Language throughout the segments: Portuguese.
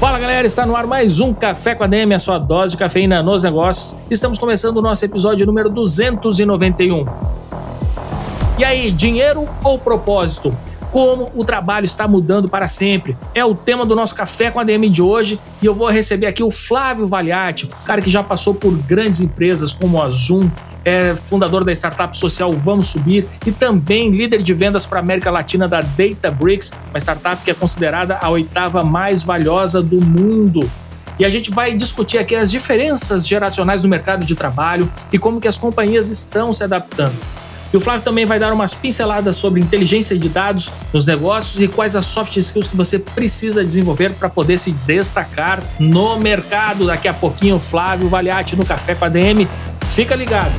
Fala galera, está no ar mais um Café com a DM, a sua dose de cafeína nos negócios. Estamos começando o nosso episódio número 291. E aí, dinheiro ou propósito? Como o trabalho está mudando para sempre. É o tema do nosso Café com a DM de hoje e eu vou receber aqui o Flávio Valiati, cara que já passou por grandes empresas como a Zoom, é fundador da startup social Vamos Subir e também líder de vendas para a América Latina da Databricks, uma startup que é considerada a oitava mais valiosa do mundo. E a gente vai discutir aqui as diferenças geracionais no mercado de trabalho e como que as companhias estão se adaptando. E o Flávio também vai dar umas pinceladas sobre inteligência de dados nos negócios e quais as soft skills que você precisa desenvolver para poder se destacar no mercado. Daqui a pouquinho, o Flávio Valiati no Café com a DM. Fica ligado.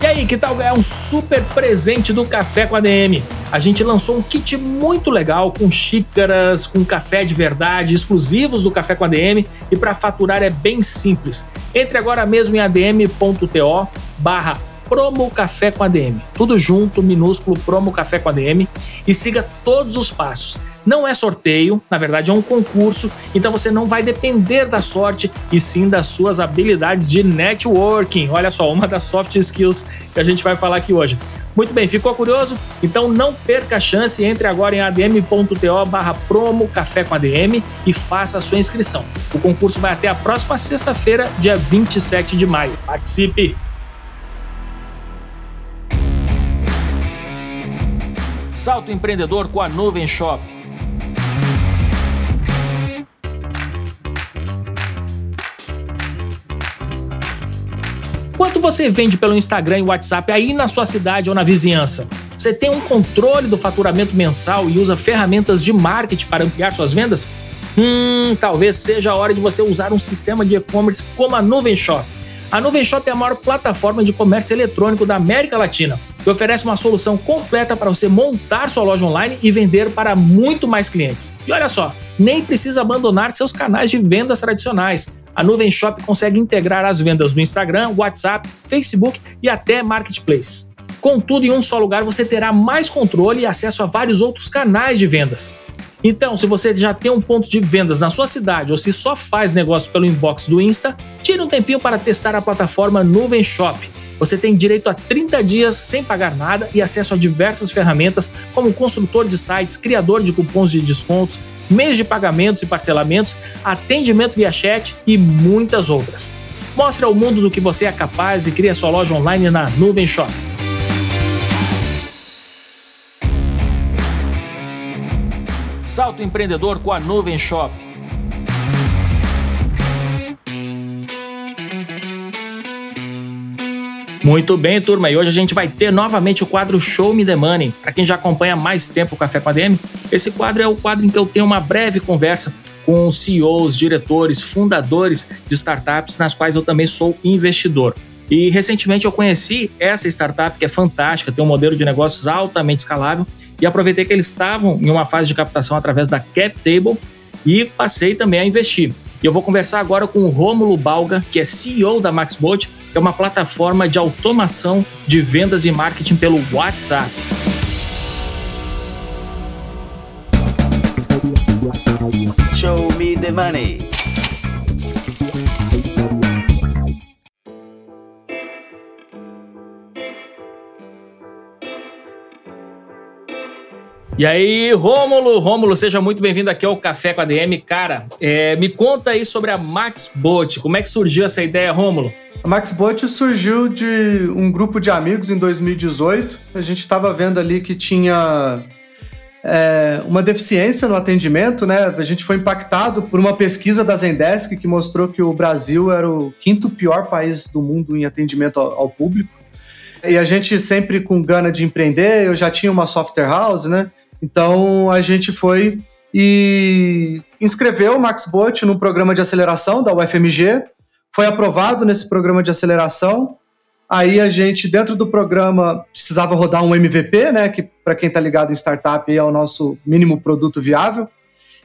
E aí, que tal ganhar um super presente do Café com a DM? A gente lançou um kit muito legal com xícaras, com café de verdade, exclusivos do Café com a DM e para faturar é bem simples. Entre agora mesmo em adm.to barra Promo Café com ADM. Tudo junto, minúsculo, Promo Café com ADM. E siga todos os passos. Não é sorteio, na verdade é um concurso, então você não vai depender da sorte e sim das suas habilidades de networking. Olha só, uma das soft skills que a gente vai falar aqui hoje. Muito bem, ficou curioso? Então não perca a chance, entre agora em adm.to barra promo café com ADM e faça a sua inscrição. O concurso vai até a próxima sexta-feira, dia 27 de maio. Participe! Salto empreendedor com a Nuvem Shop. Quanto você vende pelo Instagram e WhatsApp aí na sua cidade ou na vizinhança? Você tem um controle do faturamento mensal e usa ferramentas de marketing para ampliar suas vendas? Hum, talvez seja a hora de você usar um sistema de e-commerce como a Nuvem Shop. A Nuvem Shop é a maior plataforma de comércio eletrônico da América Latina e oferece uma solução completa para você montar sua loja online e vender para muito mais clientes. E olha só, nem precisa abandonar seus canais de vendas tradicionais. A Nuvem Shop consegue integrar as vendas do Instagram, WhatsApp, Facebook e até Marketplace. Contudo, em um só lugar você terá mais controle e acesso a vários outros canais de vendas. Então, se você já tem um ponto de vendas na sua cidade ou se só faz negócio pelo inbox do Insta, tire um tempinho para testar a plataforma Nuvem Shop. Você tem direito a 30 dias sem pagar nada e acesso a diversas ferramentas como construtor de sites, criador de cupons de descontos, meios de pagamentos e parcelamentos, atendimento via chat e muitas outras. Mostre ao mundo do que você é capaz e crie sua loja online na Nuvem Shop. Salto empreendedor com a Nuvem Shop. Muito bem, turma. E hoje a gente vai ter novamente o quadro Show Me the Money. Para quem já acompanha mais tempo o Café com a DM, esse quadro é o quadro em que eu tenho uma breve conversa com CEOs, diretores, fundadores de startups nas quais eu também sou investidor. E recentemente eu conheci essa startup que é fantástica, tem um modelo de negócios altamente escalável e aproveitei que eles estavam em uma fase de captação através da CapTable e passei também a investir. E eu vou conversar agora com o Rômulo Balga, que é CEO da MaxBot, é uma plataforma de automação de vendas e marketing pelo WhatsApp. Show me the money. E aí, Rômulo, Rômulo, seja muito bem-vindo aqui ao Café com a DM. Cara, é, me conta aí sobre a MaxBot. Como é que surgiu essa ideia, Rômulo? A MaxBot surgiu de um grupo de amigos em 2018. A gente estava vendo ali que tinha é, uma deficiência no atendimento, né? A gente foi impactado por uma pesquisa da Zendesk que mostrou que o Brasil era o quinto pior país do mundo em atendimento ao, ao público. E a gente sempre com gana de empreender, eu já tinha uma software house, né? Então a gente foi e inscreveu o MaxBot no programa de aceleração da UFMG. Foi aprovado nesse programa de aceleração. Aí a gente, dentro do programa, precisava rodar um MVP, né? Que para quem está ligado em startup é o nosso mínimo produto viável.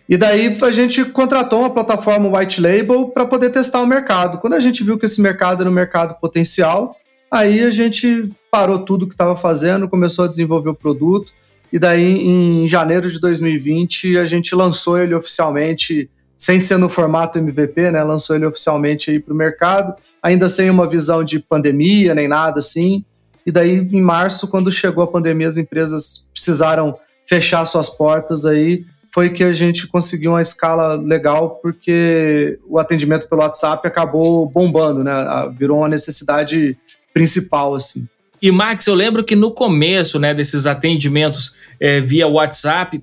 E daí a gente contratou uma plataforma white label para poder testar o mercado. Quando a gente viu que esse mercado era um mercado potencial, aí a gente parou tudo que estava fazendo, começou a desenvolver o produto. E daí, em janeiro de 2020, a gente lançou ele oficialmente, sem ser no formato MVP, né? Lançou ele oficialmente aí para o mercado, ainda sem uma visão de pandemia nem nada assim. E daí, em março, quando chegou a pandemia, as empresas precisaram fechar suas portas aí foi que a gente conseguiu uma escala legal, porque o atendimento pelo WhatsApp acabou bombando, né? Virou uma necessidade principal, assim. E Max, eu lembro que no começo, né, desses atendimentos é, via WhatsApp,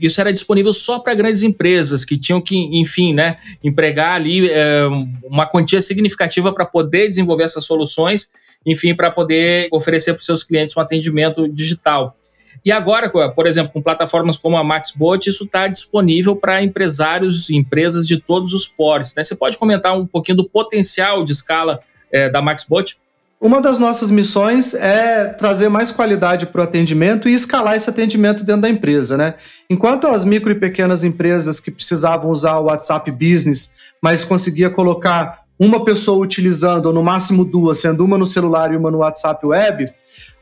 isso era disponível só para grandes empresas que tinham que, enfim, né, empregar ali é, uma quantia significativa para poder desenvolver essas soluções, enfim, para poder oferecer para os seus clientes um atendimento digital. E agora, por exemplo, com plataformas como a MaxBot, isso está disponível para empresários e empresas de todos os portes. Né? Você pode comentar um pouquinho do potencial de escala é, da MaxBot? Uma das nossas missões é trazer mais qualidade para o atendimento e escalar esse atendimento dentro da empresa. Né? Enquanto as micro e pequenas empresas que precisavam usar o WhatsApp Business, mas conseguia colocar uma pessoa utilizando, ou no máximo duas, sendo uma no celular e uma no WhatsApp Web,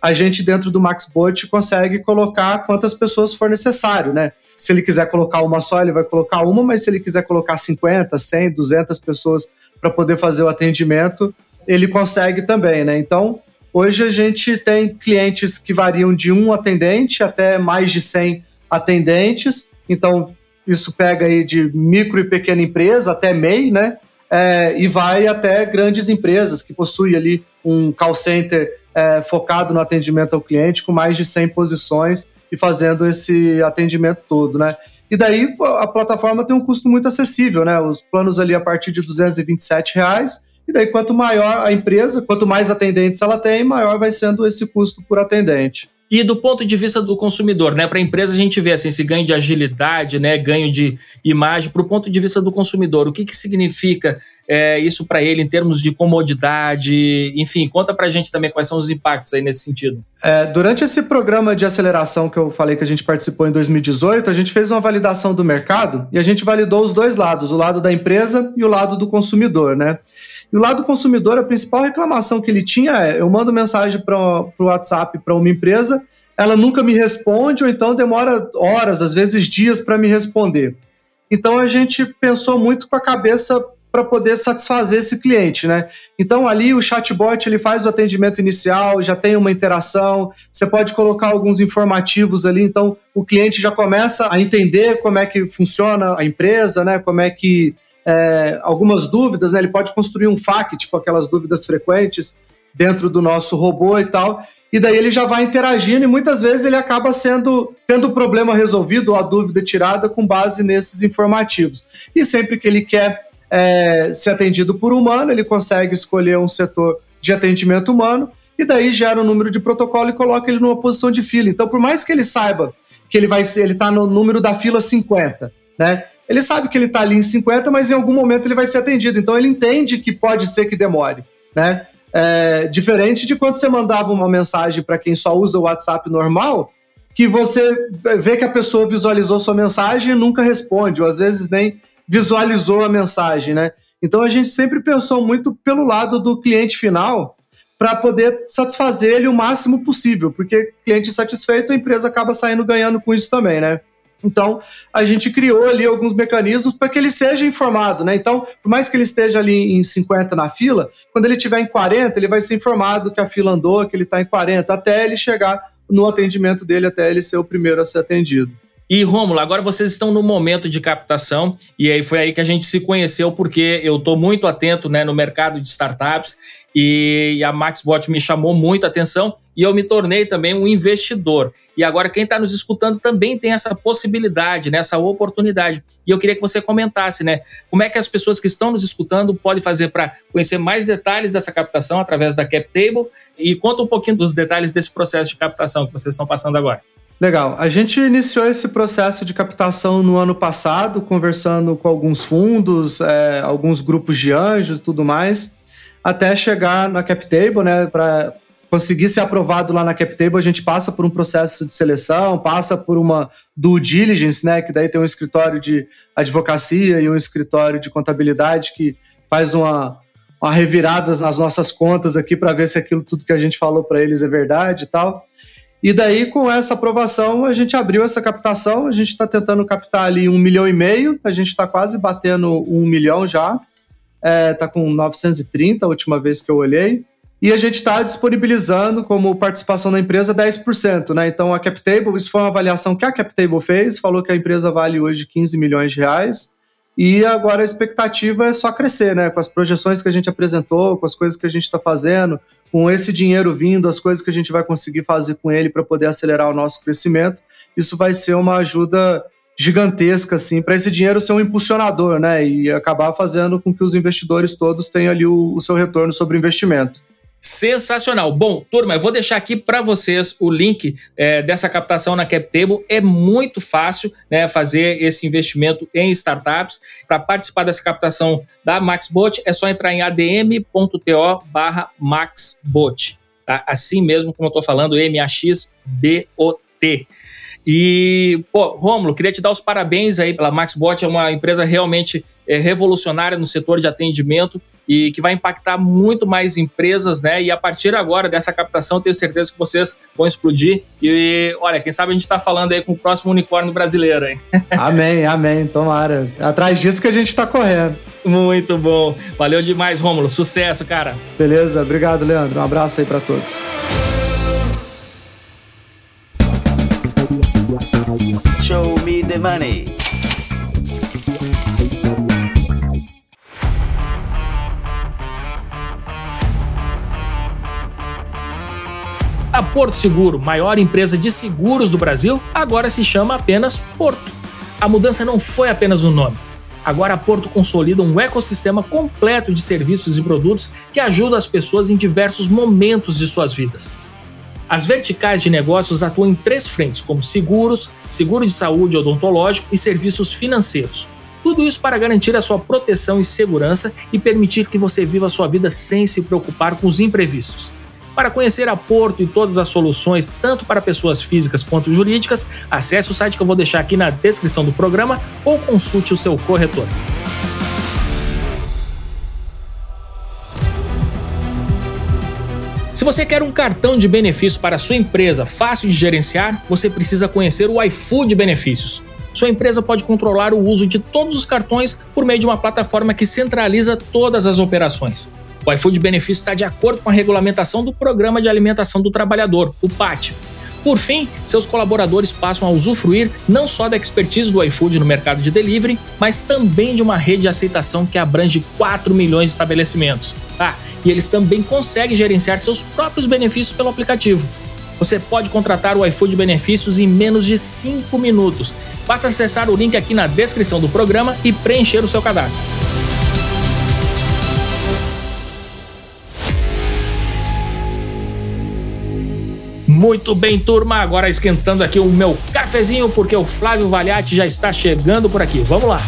a gente dentro do MaxBot consegue colocar quantas pessoas for necessário, né? Se ele quiser colocar uma só, ele vai colocar uma, mas se ele quiser colocar 50, 100, 200 pessoas para poder fazer o atendimento, ele consegue também, né? Então, hoje a gente tem clientes que variam de um atendente até mais de 100 atendentes, então isso pega aí de micro e pequena empresa até MEI, né? É, e vai até grandes empresas que possuem ali um call center é, focado no atendimento ao cliente, com mais de 100 posições e fazendo esse atendimento todo, né? E daí a plataforma tem um custo muito acessível, né? Os planos ali a partir de 227 reais. E daí, quanto maior a empresa, quanto mais atendentes ela tem, maior vai sendo esse custo por atendente. E do ponto de vista do consumidor, né? Para a empresa a gente vê assim, esse ganho de agilidade, né? Ganho de imagem. Para o ponto de vista do consumidor, o que, que significa é, isso para ele em termos de comodidade? Enfim, conta para a gente também quais são os impactos aí nesse sentido. É, durante esse programa de aceleração que eu falei que a gente participou em 2018, a gente fez uma validação do mercado e a gente validou os dois lados, o lado da empresa e o lado do consumidor, né? E o lado do consumidor, a principal reclamação que ele tinha é: eu mando mensagem para o WhatsApp para uma empresa, ela nunca me responde, ou então demora horas, às vezes dias, para me responder. Então a gente pensou muito com a cabeça para poder satisfazer esse cliente, né? Então ali o chatbot ele faz o atendimento inicial, já tem uma interação, você pode colocar alguns informativos ali, então o cliente já começa a entender como é que funciona a empresa, né? Como é que é, algumas dúvidas, né? Ele pode construir um FAQ, tipo aquelas dúvidas frequentes dentro do nosso robô e tal. E daí ele já vai interagindo e muitas vezes ele acaba sendo tendo o problema resolvido ou a dúvida tirada com base nesses informativos. E sempre que ele quer é, ser atendido por humano, ele consegue escolher um setor de atendimento humano e daí gera um número de protocolo e coloca ele numa posição de fila. Então, por mais que ele saiba que ele vai ele está no número da fila 50, né? Ele sabe que ele está ali em 50, mas em algum momento ele vai ser atendido. Então ele entende que pode ser que demore, né? É, diferente de quando você mandava uma mensagem para quem só usa o WhatsApp normal, que você vê que a pessoa visualizou sua mensagem e nunca responde, ou às vezes nem visualizou a mensagem, né? Então a gente sempre pensou muito pelo lado do cliente final para poder satisfazer ele o máximo possível, porque cliente satisfeito, a empresa acaba saindo ganhando com isso também, né? Então, a gente criou ali alguns mecanismos para que ele seja informado, né? Então, por mais que ele esteja ali em 50 na fila, quando ele estiver em 40, ele vai ser informado que a fila andou, que ele está em 40, até ele chegar no atendimento dele, até ele ser o primeiro a ser atendido. E Rômulo, agora vocês estão no momento de captação e aí foi aí que a gente se conheceu porque eu estou muito atento né, no mercado de startups e a MaxBot me chamou muito a atenção e eu me tornei também um investidor. E agora quem está nos escutando também tem essa possibilidade, né, essa oportunidade. E eu queria que você comentasse, né, como é que as pessoas que estão nos escutando podem fazer para conhecer mais detalhes dessa captação através da CapTable e conta um pouquinho dos detalhes desse processo de captação que vocês estão passando agora. Legal. A gente iniciou esse processo de captação no ano passado, conversando com alguns fundos, é, alguns grupos de anjos e tudo mais, até chegar na CapTable, né? Para conseguir ser aprovado lá na CapTable, a gente passa por um processo de seleção, passa por uma due diligence, né? Que daí tem um escritório de advocacia e um escritório de contabilidade que faz uma, uma revirada nas nossas contas aqui para ver se aquilo tudo que a gente falou para eles é verdade e tal. E daí, com essa aprovação, a gente abriu essa captação. A gente está tentando captar ali um milhão e meio. A gente está quase batendo um milhão já. Está é, tá com 930 a última vez que eu olhei. E a gente está disponibilizando como participação da empresa 10%. Né? Então, a CapTable, isso foi uma avaliação que a CapTable fez, falou que a empresa vale hoje 15 milhões de reais. E agora a expectativa é só crescer, né? Com as projeções que a gente apresentou, com as coisas que a gente está fazendo, com esse dinheiro vindo, as coisas que a gente vai conseguir fazer com ele para poder acelerar o nosso crescimento, isso vai ser uma ajuda gigantesca assim para esse dinheiro ser um impulsionador, né, e acabar fazendo com que os investidores todos tenham ali o, o seu retorno sobre o investimento. Sensacional. Bom, turma, eu vou deixar aqui para vocês o link é, dessa captação na CapTable. É muito fácil né, fazer esse investimento em startups. Para participar dessa captação da MaxBot, é só entrar em adm.to barra MaxBot. Tá? Assim mesmo como eu estou falando, M-A-X-B-O-T. E, pô, Rômulo, queria te dar os parabéns aí pela MaxBot, é uma empresa realmente é, revolucionária no setor de atendimento e que vai impactar muito mais empresas, né? E a partir agora dessa captação, tenho certeza que vocês vão explodir. E olha, quem sabe a gente está falando aí com o próximo unicórnio brasileiro, hein? Amém, amém, tomara. Atrás disso que a gente está correndo. Muito bom. Valeu demais, Rômulo. Sucesso, cara. Beleza, obrigado, Leandro. Um abraço aí para todos. Show me the money. A Porto Seguro, maior empresa de seguros do Brasil, agora se chama apenas Porto. A mudança não foi apenas no nome. Agora a Porto consolida um ecossistema completo de serviços e produtos que ajudam as pessoas em diversos momentos de suas vidas. As verticais de negócios atuam em três frentes, como seguros, seguro de saúde odontológico e serviços financeiros. Tudo isso para garantir a sua proteção e segurança e permitir que você viva a sua vida sem se preocupar com os imprevistos. Para conhecer a Porto e todas as soluções, tanto para pessoas físicas quanto jurídicas, acesse o site que eu vou deixar aqui na descrição do programa ou consulte o seu corretor. Você quer um cartão de benefícios para sua empresa fácil de gerenciar, você precisa conhecer o iFood Benefícios. Sua empresa pode controlar o uso de todos os cartões por meio de uma plataforma que centraliza todas as operações. O iFood Benefício está de acordo com a regulamentação do Programa de Alimentação do Trabalhador, o PAT. Por fim, seus colaboradores passam a usufruir não só da expertise do iFood no mercado de delivery, mas também de uma rede de aceitação que abrange 4 milhões de estabelecimentos. Ah, e eles também conseguem gerenciar seus próprios benefícios pelo aplicativo. Você pode contratar o iFood Benefícios em menos de 5 minutos. Basta acessar o link aqui na descrição do programa e preencher o seu cadastro. Muito bem, turma. Agora esquentando aqui o meu cafezinho, porque o Flávio Valiati já está chegando por aqui. Vamos lá.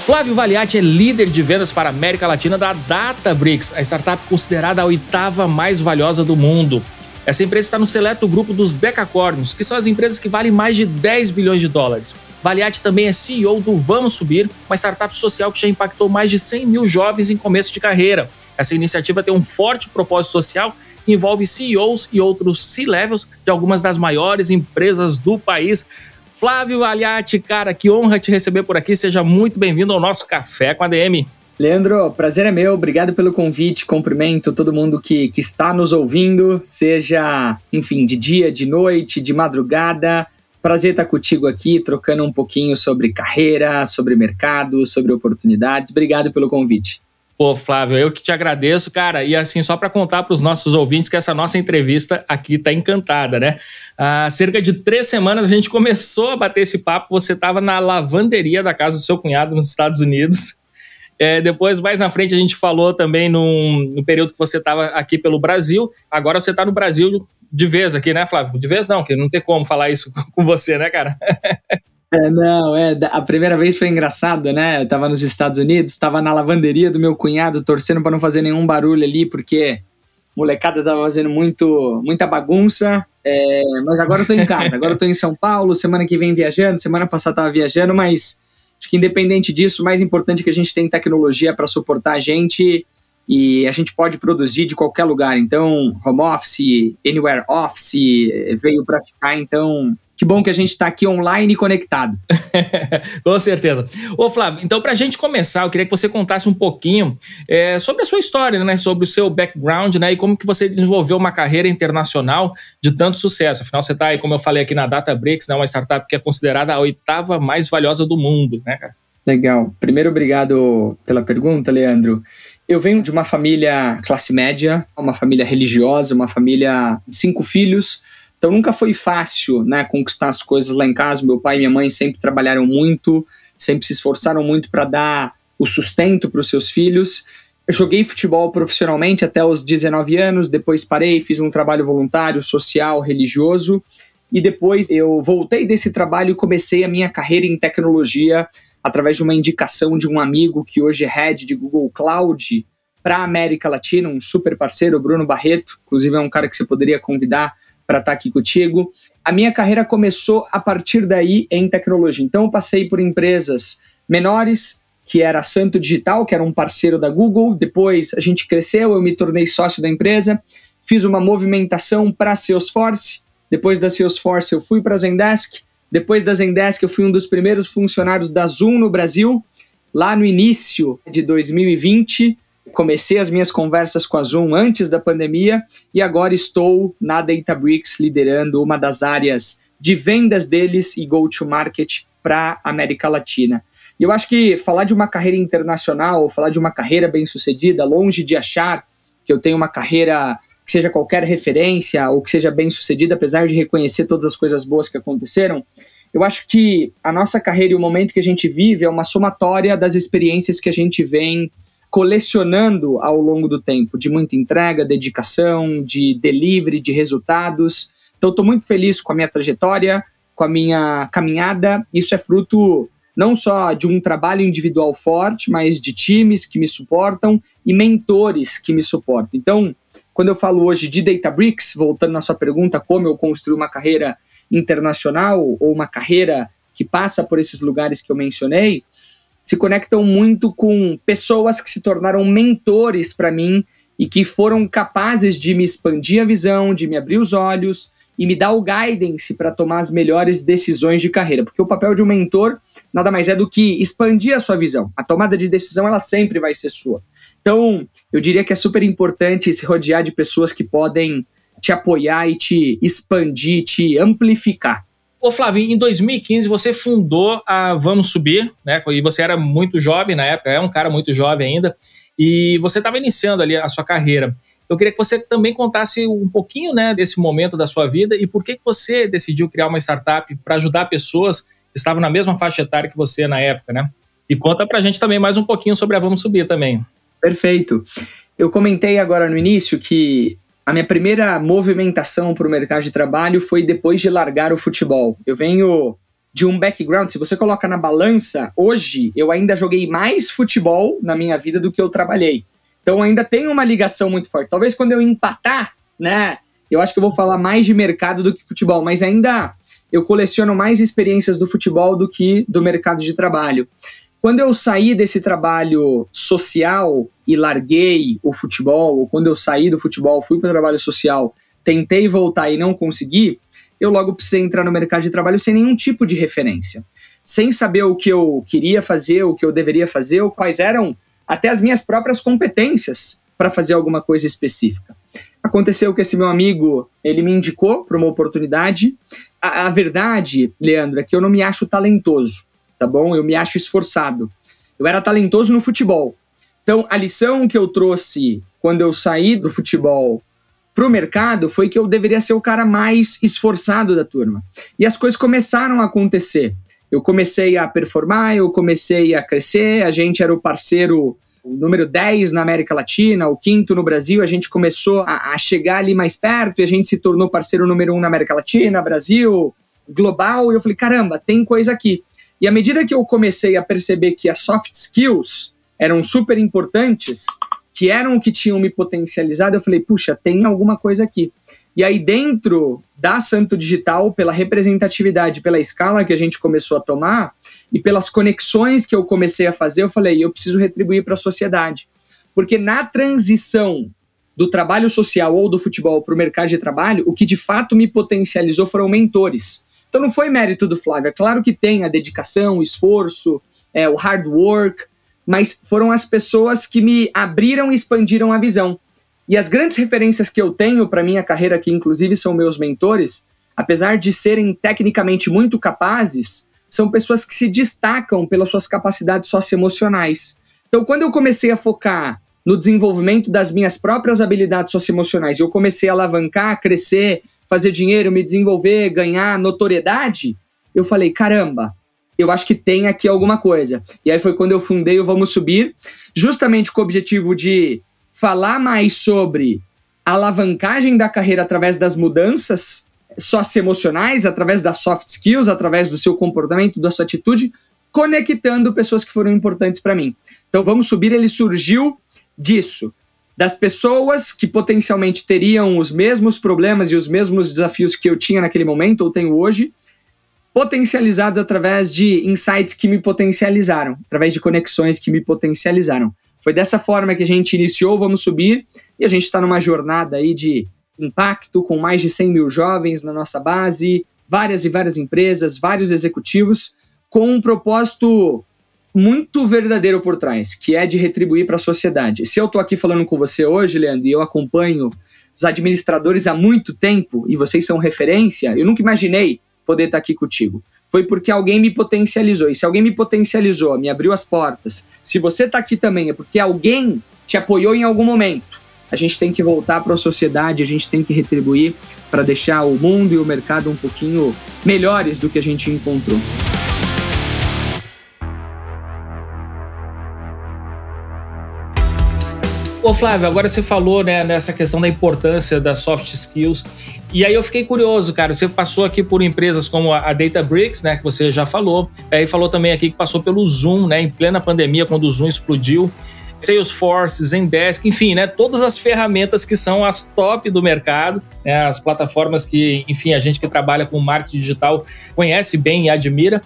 Flávio Valiati é líder de vendas para a América Latina da Databricks, a startup considerada a oitava mais valiosa do mundo. Essa empresa está no seleto grupo dos decacórnios, que são as empresas que valem mais de 10 bilhões de dólares. Valiati também é CEO do Vamos Subir, uma startup social que já impactou mais de 100 mil jovens em começo de carreira. Essa iniciativa tem um forte propósito social e envolve CEOs e outros C-levels de algumas das maiores empresas do país. Flávio Valiati, cara, que honra te receber por aqui. Seja muito bem-vindo ao nosso Café com a DM. Leandro, prazer é meu, obrigado pelo convite, cumprimento todo mundo que, que está nos ouvindo, seja, enfim, de dia, de noite, de madrugada. Prazer estar contigo aqui, trocando um pouquinho sobre carreira, sobre mercado, sobre oportunidades. Obrigado pelo convite. Pô, Flávio, eu que te agradeço, cara. E assim, só para contar para os nossos ouvintes que essa nossa entrevista aqui tá encantada, né? Há cerca de três semanas a gente começou a bater esse papo. Você estava na lavanderia da casa do seu cunhado nos Estados Unidos É, depois, mais na frente, a gente falou também no período que você estava aqui pelo Brasil. Agora você está no Brasil de vez aqui, né, Flávio? De vez não, que não tem como falar isso com você, né, cara? É, não, é, a primeira vez foi engraçado, né? Eu tava nos Estados Unidos, tava na lavanderia do meu cunhado, torcendo para não fazer nenhum barulho ali, porque molecada tava fazendo muito, muita bagunça. É, mas agora eu tô em casa, agora eu tô em São Paulo, semana que vem viajando, semana passada tava viajando, mas acho que independente disso, o mais importante é que a gente tem tecnologia para suportar a gente e a gente pode produzir de qualquer lugar. Então, home office, anywhere office veio para ficar, então que bom que a gente está aqui online e conectado. Com certeza. Ô, Flávio, então, para a gente começar, eu queria que você contasse um pouquinho é, sobre a sua história, né? Sobre o seu background, né? E como que você desenvolveu uma carreira internacional de tanto sucesso. Afinal, você está aí, como eu falei aqui na Databricks, né? Uma startup que é considerada a oitava mais valiosa do mundo, né, cara? Legal. Primeiro, obrigado pela pergunta, Leandro. Eu venho de uma família classe média, uma família religiosa, uma família de cinco filhos então nunca foi fácil, né, conquistar as coisas lá em casa. Meu pai e minha mãe sempre trabalharam muito, sempre se esforçaram muito para dar o sustento para os seus filhos. Eu joguei futebol profissionalmente até os 19 anos, depois parei, fiz um trabalho voluntário, social, religioso, e depois eu voltei desse trabalho e comecei a minha carreira em tecnologia através de uma indicação de um amigo que hoje é head de Google Cloud para a América Latina, um super parceiro, Bruno Barreto, inclusive é um cara que você poderia convidar para estar tá aqui contigo. A minha carreira começou a partir daí em tecnologia. Então eu passei por empresas menores, que era Santo Digital, que era um parceiro da Google. Depois a gente cresceu, eu me tornei sócio da empresa, fiz uma movimentação para Salesforce. Depois da Salesforce eu fui para a Zendesk. Depois da Zendesk eu fui um dos primeiros funcionários da Zoom no Brasil, lá no início de 2020 comecei as minhas conversas com a Zoom antes da pandemia e agora estou na Databricks liderando uma das áreas de vendas deles e go-to-market para América Latina. E eu acho que falar de uma carreira internacional, falar de uma carreira bem-sucedida, longe de achar que eu tenho uma carreira que seja qualquer referência ou que seja bem-sucedida, apesar de reconhecer todas as coisas boas que aconteceram, eu acho que a nossa carreira e o momento que a gente vive é uma somatória das experiências que a gente vem colecionando ao longo do tempo, de muita entrega, dedicação, de delivery, de resultados. Então, estou muito feliz com a minha trajetória, com a minha caminhada. Isso é fruto não só de um trabalho individual forte, mas de times que me suportam e mentores que me suportam. Então, quando eu falo hoje de Databricks, voltando na sua pergunta, como eu construí uma carreira internacional ou uma carreira que passa por esses lugares que eu mencionei, se conectam muito com pessoas que se tornaram mentores para mim e que foram capazes de me expandir a visão, de me abrir os olhos e me dar o guidance para tomar as melhores decisões de carreira. Porque o papel de um mentor nada mais é do que expandir a sua visão. A tomada de decisão ela sempre vai ser sua. Então, eu diria que é super importante se rodear de pessoas que podem te apoiar e te expandir, te amplificar. Ô Flávio, em 2015 você fundou a Vamos Subir, né? E você era muito jovem na época, é um cara muito jovem ainda, e você estava iniciando ali a sua carreira. Eu queria que você também contasse um pouquinho, né, desse momento da sua vida e por que você decidiu criar uma startup para ajudar pessoas que estavam na mesma faixa etária que você na época, né? E conta pra gente também mais um pouquinho sobre a Vamos Subir também. Perfeito. Eu comentei agora no início que a minha primeira movimentação para o mercado de trabalho foi depois de largar o futebol. Eu venho de um background, se você coloca na balança, hoje eu ainda joguei mais futebol na minha vida do que eu trabalhei. Então ainda tem uma ligação muito forte. Talvez quando eu empatar, né, eu acho que eu vou falar mais de mercado do que futebol, mas ainda eu coleciono mais experiências do futebol do que do mercado de trabalho. Quando eu saí desse trabalho social e larguei o futebol, ou quando eu saí do futebol, fui para o trabalho social, tentei voltar e não consegui, eu logo precisei entrar no mercado de trabalho sem nenhum tipo de referência. Sem saber o que eu queria fazer, o que eu deveria fazer, ou quais eram até as minhas próprias competências para fazer alguma coisa específica. Aconteceu que esse meu amigo, ele me indicou para uma oportunidade. A, a verdade, Leandro, é que eu não me acho talentoso tá bom? Eu me acho esforçado. Eu era talentoso no futebol. Então, a lição que eu trouxe quando eu saí do futebol pro mercado foi que eu deveria ser o cara mais esforçado da turma. E as coisas começaram a acontecer. Eu comecei a performar, eu comecei a crescer, a gente era o parceiro o número 10 na América Latina, o quinto no Brasil, a gente começou a, a chegar ali mais perto e a gente se tornou parceiro número um na América Latina, Brasil, global, e eu falei, caramba, tem coisa aqui. E à medida que eu comecei a perceber que as soft skills eram super importantes, que eram o que tinham me potencializado, eu falei, puxa, tem alguma coisa aqui. E aí, dentro da Santo Digital, pela representatividade, pela escala que a gente começou a tomar e pelas conexões que eu comecei a fazer, eu falei, eu preciso retribuir para a sociedade. Porque na transição do trabalho social ou do futebol para o mercado de trabalho, o que de fato me potencializou foram mentores. Então não foi mérito do Flávio. É claro que tem a dedicação, o esforço, é, o hard work, mas foram as pessoas que me abriram e expandiram a visão. E as grandes referências que eu tenho para minha carreira, que inclusive são meus mentores, apesar de serem tecnicamente muito capazes, são pessoas que se destacam pelas suas capacidades socioemocionais. Então, quando eu comecei a focar no desenvolvimento das minhas próprias habilidades socioemocionais, eu comecei a alavancar, crescer, fazer dinheiro, me desenvolver, ganhar notoriedade, eu falei, caramba, eu acho que tem aqui alguma coisa. E aí foi quando eu fundei o Vamos Subir, justamente com o objetivo de falar mais sobre a alavancagem da carreira através das mudanças socioemocionais, através das soft skills, através do seu comportamento, da sua atitude, conectando pessoas que foram importantes para mim. Então, vamos subir, ele surgiu disso, das pessoas que potencialmente teriam os mesmos problemas e os mesmos desafios que eu tinha naquele momento ou tenho hoje, potencializados através de insights que me potencializaram, através de conexões que me potencializaram. Foi dessa forma que a gente iniciou Vamos Subir e a gente está numa jornada aí de impacto com mais de 100 mil jovens na nossa base, várias e várias empresas, vários executivos, com um propósito muito verdadeiro por trás, que é de retribuir para a sociedade. Se eu estou aqui falando com você hoje, Leandro, e eu acompanho os administradores há muito tempo e vocês são referência, eu nunca imaginei poder estar aqui contigo. Foi porque alguém me potencializou. E se alguém me potencializou, me abriu as portas, se você está aqui também, é porque alguém te apoiou em algum momento. A gente tem que voltar para a sociedade, a gente tem que retribuir para deixar o mundo e o mercado um pouquinho melhores do que a gente encontrou. Ô Flávio, agora você falou né, nessa questão da importância das soft skills. E aí eu fiquei curioso, cara. Você passou aqui por empresas como a Databricks, né, que você já falou. Aí falou também aqui que passou pelo Zoom, né, em plena pandemia, quando o Zoom explodiu. Salesforce, Zendesk, enfim, né, todas as ferramentas que são as top do mercado, né, as plataformas que, enfim, a gente que trabalha com marketing digital conhece bem e admira.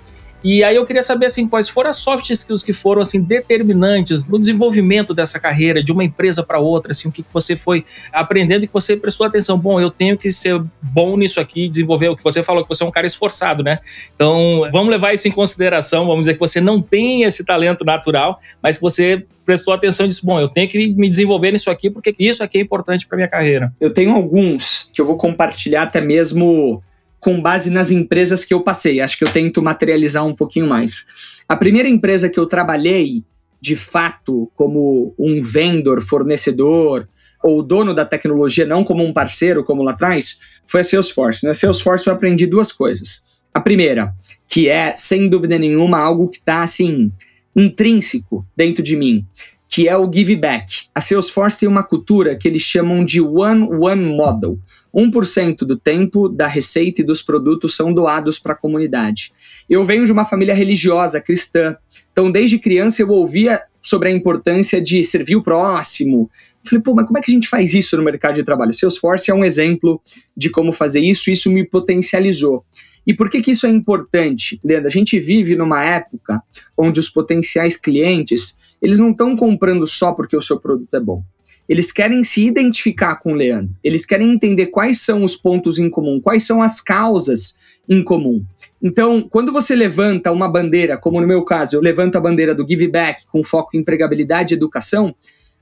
E aí eu queria saber assim, quais foram as soft skills que foram assim determinantes no desenvolvimento dessa carreira de uma empresa para outra, assim, o que você foi aprendendo e que você prestou atenção. Bom, eu tenho que ser bom nisso aqui, desenvolver o que você falou que você é um cara esforçado, né? Então, vamos levar isso em consideração, vamos dizer que você não tem esse talento natural, mas que você prestou atenção e disse: Bom, eu tenho que me desenvolver nisso aqui, porque isso aqui é importante para minha carreira. Eu tenho alguns que eu vou compartilhar até mesmo com base nas empresas que eu passei. Acho que eu tento materializar um pouquinho mais. A primeira empresa que eu trabalhei, de fato, como um vendedor, fornecedor ou dono da tecnologia, não como um parceiro, como lá atrás, foi a Salesforce. Na né? Salesforce eu aprendi duas coisas. A primeira, que é, sem dúvida nenhuma, algo que está, assim, intrínseco dentro de mim, que é o give back. A Salesforce tem uma cultura que eles chamam de One One Model. 1% do tempo, da receita e dos produtos são doados para a comunidade. Eu venho de uma família religiosa cristã, então desde criança eu ouvia sobre a importância de servir o próximo. Falei, pô, mas como é que a gente faz isso no mercado de trabalho? Salesforce é um exemplo de como fazer isso, isso me potencializou. E por que, que isso é importante, Leandro? A gente vive numa época onde os potenciais clientes eles não estão comprando só porque o seu produto é bom. Eles querem se identificar com o Leandro. Eles querem entender quais são os pontos em comum, quais são as causas em comum. Então, quando você levanta uma bandeira, como no meu caso, eu levanto a bandeira do give back com foco em empregabilidade e educação,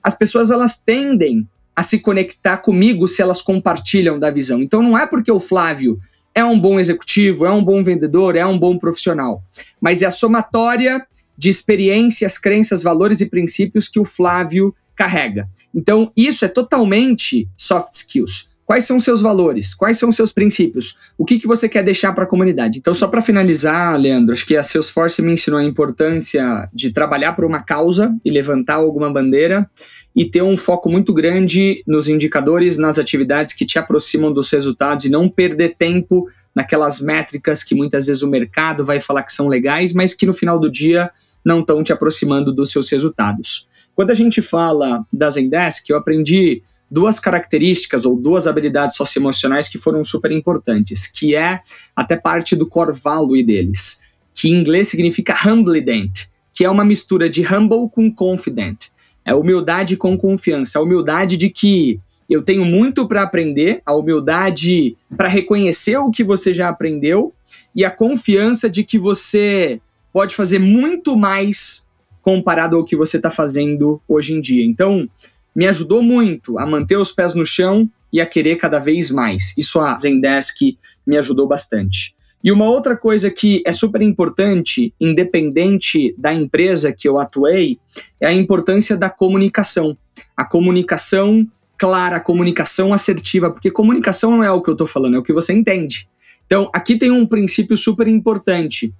as pessoas elas tendem a se conectar comigo se elas compartilham da visão. Então, não é porque o Flávio é um bom executivo, é um bom vendedor, é um bom profissional, mas é a somatória de experiências, crenças, valores e princípios que o Flávio carrega. Então, isso é totalmente soft skills. Quais são os seus valores? Quais são os seus princípios? O que, que você quer deixar para a comunidade? Então, só para finalizar, Leandro, acho que a Salesforce me ensinou a importância de trabalhar por uma causa e levantar alguma bandeira e ter um foco muito grande nos indicadores, nas atividades que te aproximam dos resultados e não perder tempo naquelas métricas que muitas vezes o mercado vai falar que são legais, mas que no final do dia não estão te aproximando dos seus resultados. Quando a gente fala da Zendesk, eu aprendi duas características ou duas habilidades socioemocionais que foram super importantes, que é até parte do core value deles, que em inglês significa humbledent, que é uma mistura de humble com confident. É humildade com confiança, a humildade de que eu tenho muito para aprender, a humildade para reconhecer o que você já aprendeu e a confiança de que você pode fazer muito mais comparado ao que você está fazendo hoje em dia. Então, me ajudou muito a manter os pés no chão e a querer cada vez mais. Isso a Zendesk me ajudou bastante. E uma outra coisa que é super importante, independente da empresa que eu atuei, é a importância da comunicação. A comunicação clara, a comunicação assertiva, porque comunicação não é o que eu estou falando, é o que você entende. Então, aqui tem um princípio super importante.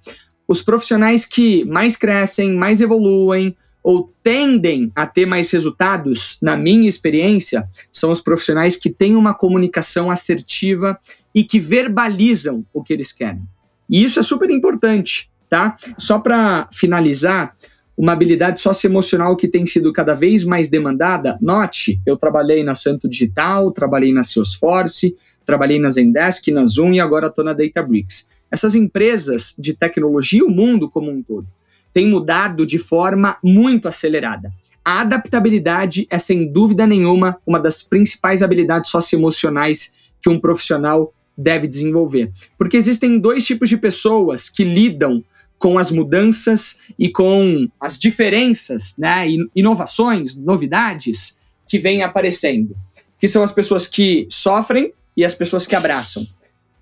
Os profissionais que mais crescem, mais evoluem, ou tendem a ter mais resultados, na minha experiência, são os profissionais que têm uma comunicação assertiva e que verbalizam o que eles querem. E isso é super importante, tá? Só para finalizar, uma habilidade socioemocional que tem sido cada vez mais demandada, note, eu trabalhei na Santo Digital, trabalhei na Salesforce, trabalhei na Zendesk, na Zoom e agora estou na Databricks. Essas empresas de tecnologia, o mundo como um todo, tem mudado de forma muito acelerada. A adaptabilidade é, sem dúvida nenhuma, uma das principais habilidades socioemocionais que um profissional deve desenvolver. Porque existem dois tipos de pessoas que lidam com as mudanças e com as diferenças, né, inovações, novidades que vêm aparecendo, que são as pessoas que sofrem e as pessoas que abraçam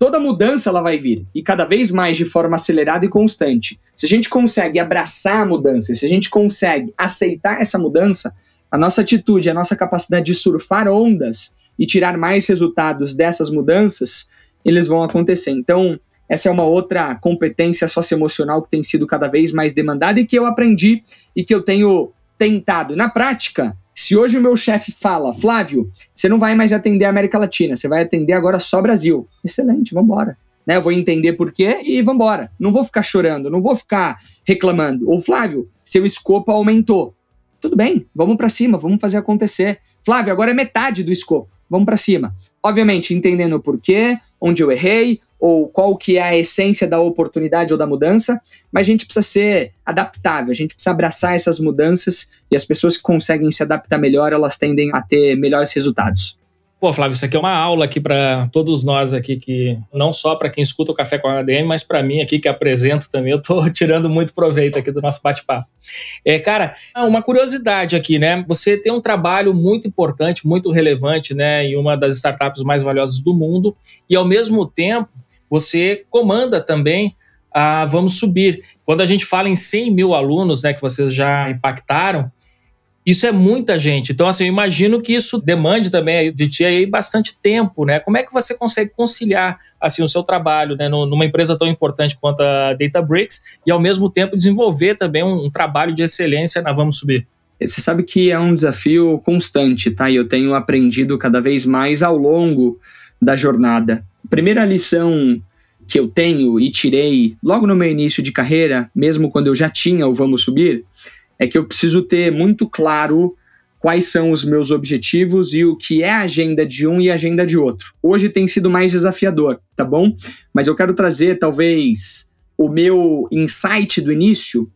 toda mudança ela vai vir e cada vez mais de forma acelerada e constante. Se a gente consegue abraçar a mudança, se a gente consegue aceitar essa mudança, a nossa atitude, a nossa capacidade de surfar ondas e tirar mais resultados dessas mudanças, eles vão acontecer. Então, essa é uma outra competência socioemocional que tem sido cada vez mais demandada e que eu aprendi e que eu tenho tentado na prática se hoje o meu chefe fala, Flávio, você não vai mais atender a América Latina, você vai atender agora só Brasil. Excelente, vamos embora. Né, eu vou entender por quê e vamos embora. Não vou ficar chorando, não vou ficar reclamando. Ou Flávio, seu escopo aumentou. Tudo bem, vamos para cima, vamos fazer acontecer. Flávio, agora é metade do escopo. Vamos para cima. Obviamente, entendendo o porquê, onde eu errei, ou qual que é a essência da oportunidade ou da mudança, mas a gente precisa ser adaptável, a gente precisa abraçar essas mudanças e as pessoas que conseguem se adaptar melhor, elas tendem a ter melhores resultados. Pô, Flávio, isso aqui é uma aula aqui para todos nós aqui que não só para quem escuta o Café com a ADM, mas para mim aqui que apresento também, eu estou tirando muito proveito aqui do nosso bate-papo. É, cara, uma curiosidade aqui, né? Você tem um trabalho muito importante, muito relevante, né, em uma das startups mais valiosas do mundo e ao mesmo tempo você comanda também a Vamos Subir. Quando a gente fala em 100 mil alunos, né, que vocês já impactaram, isso é muita gente. Então, assim, eu imagino que isso demande também de ti aí bastante tempo, né? Como é que você consegue conciliar, assim, o seu trabalho, né, numa empresa tão importante quanto a Databricks e, ao mesmo tempo, desenvolver também um, um trabalho de excelência na Vamos Subir? Você sabe que é um desafio constante, tá? E eu tenho aprendido cada vez mais ao longo da jornada primeira lição que eu tenho e tirei logo no meu início de carreira, mesmo quando eu já tinha o Vamos Subir, é que eu preciso ter muito claro quais são os meus objetivos e o que é a agenda de um e a agenda de outro. Hoje tem sido mais desafiador, tá bom? Mas eu quero trazer talvez o meu insight do início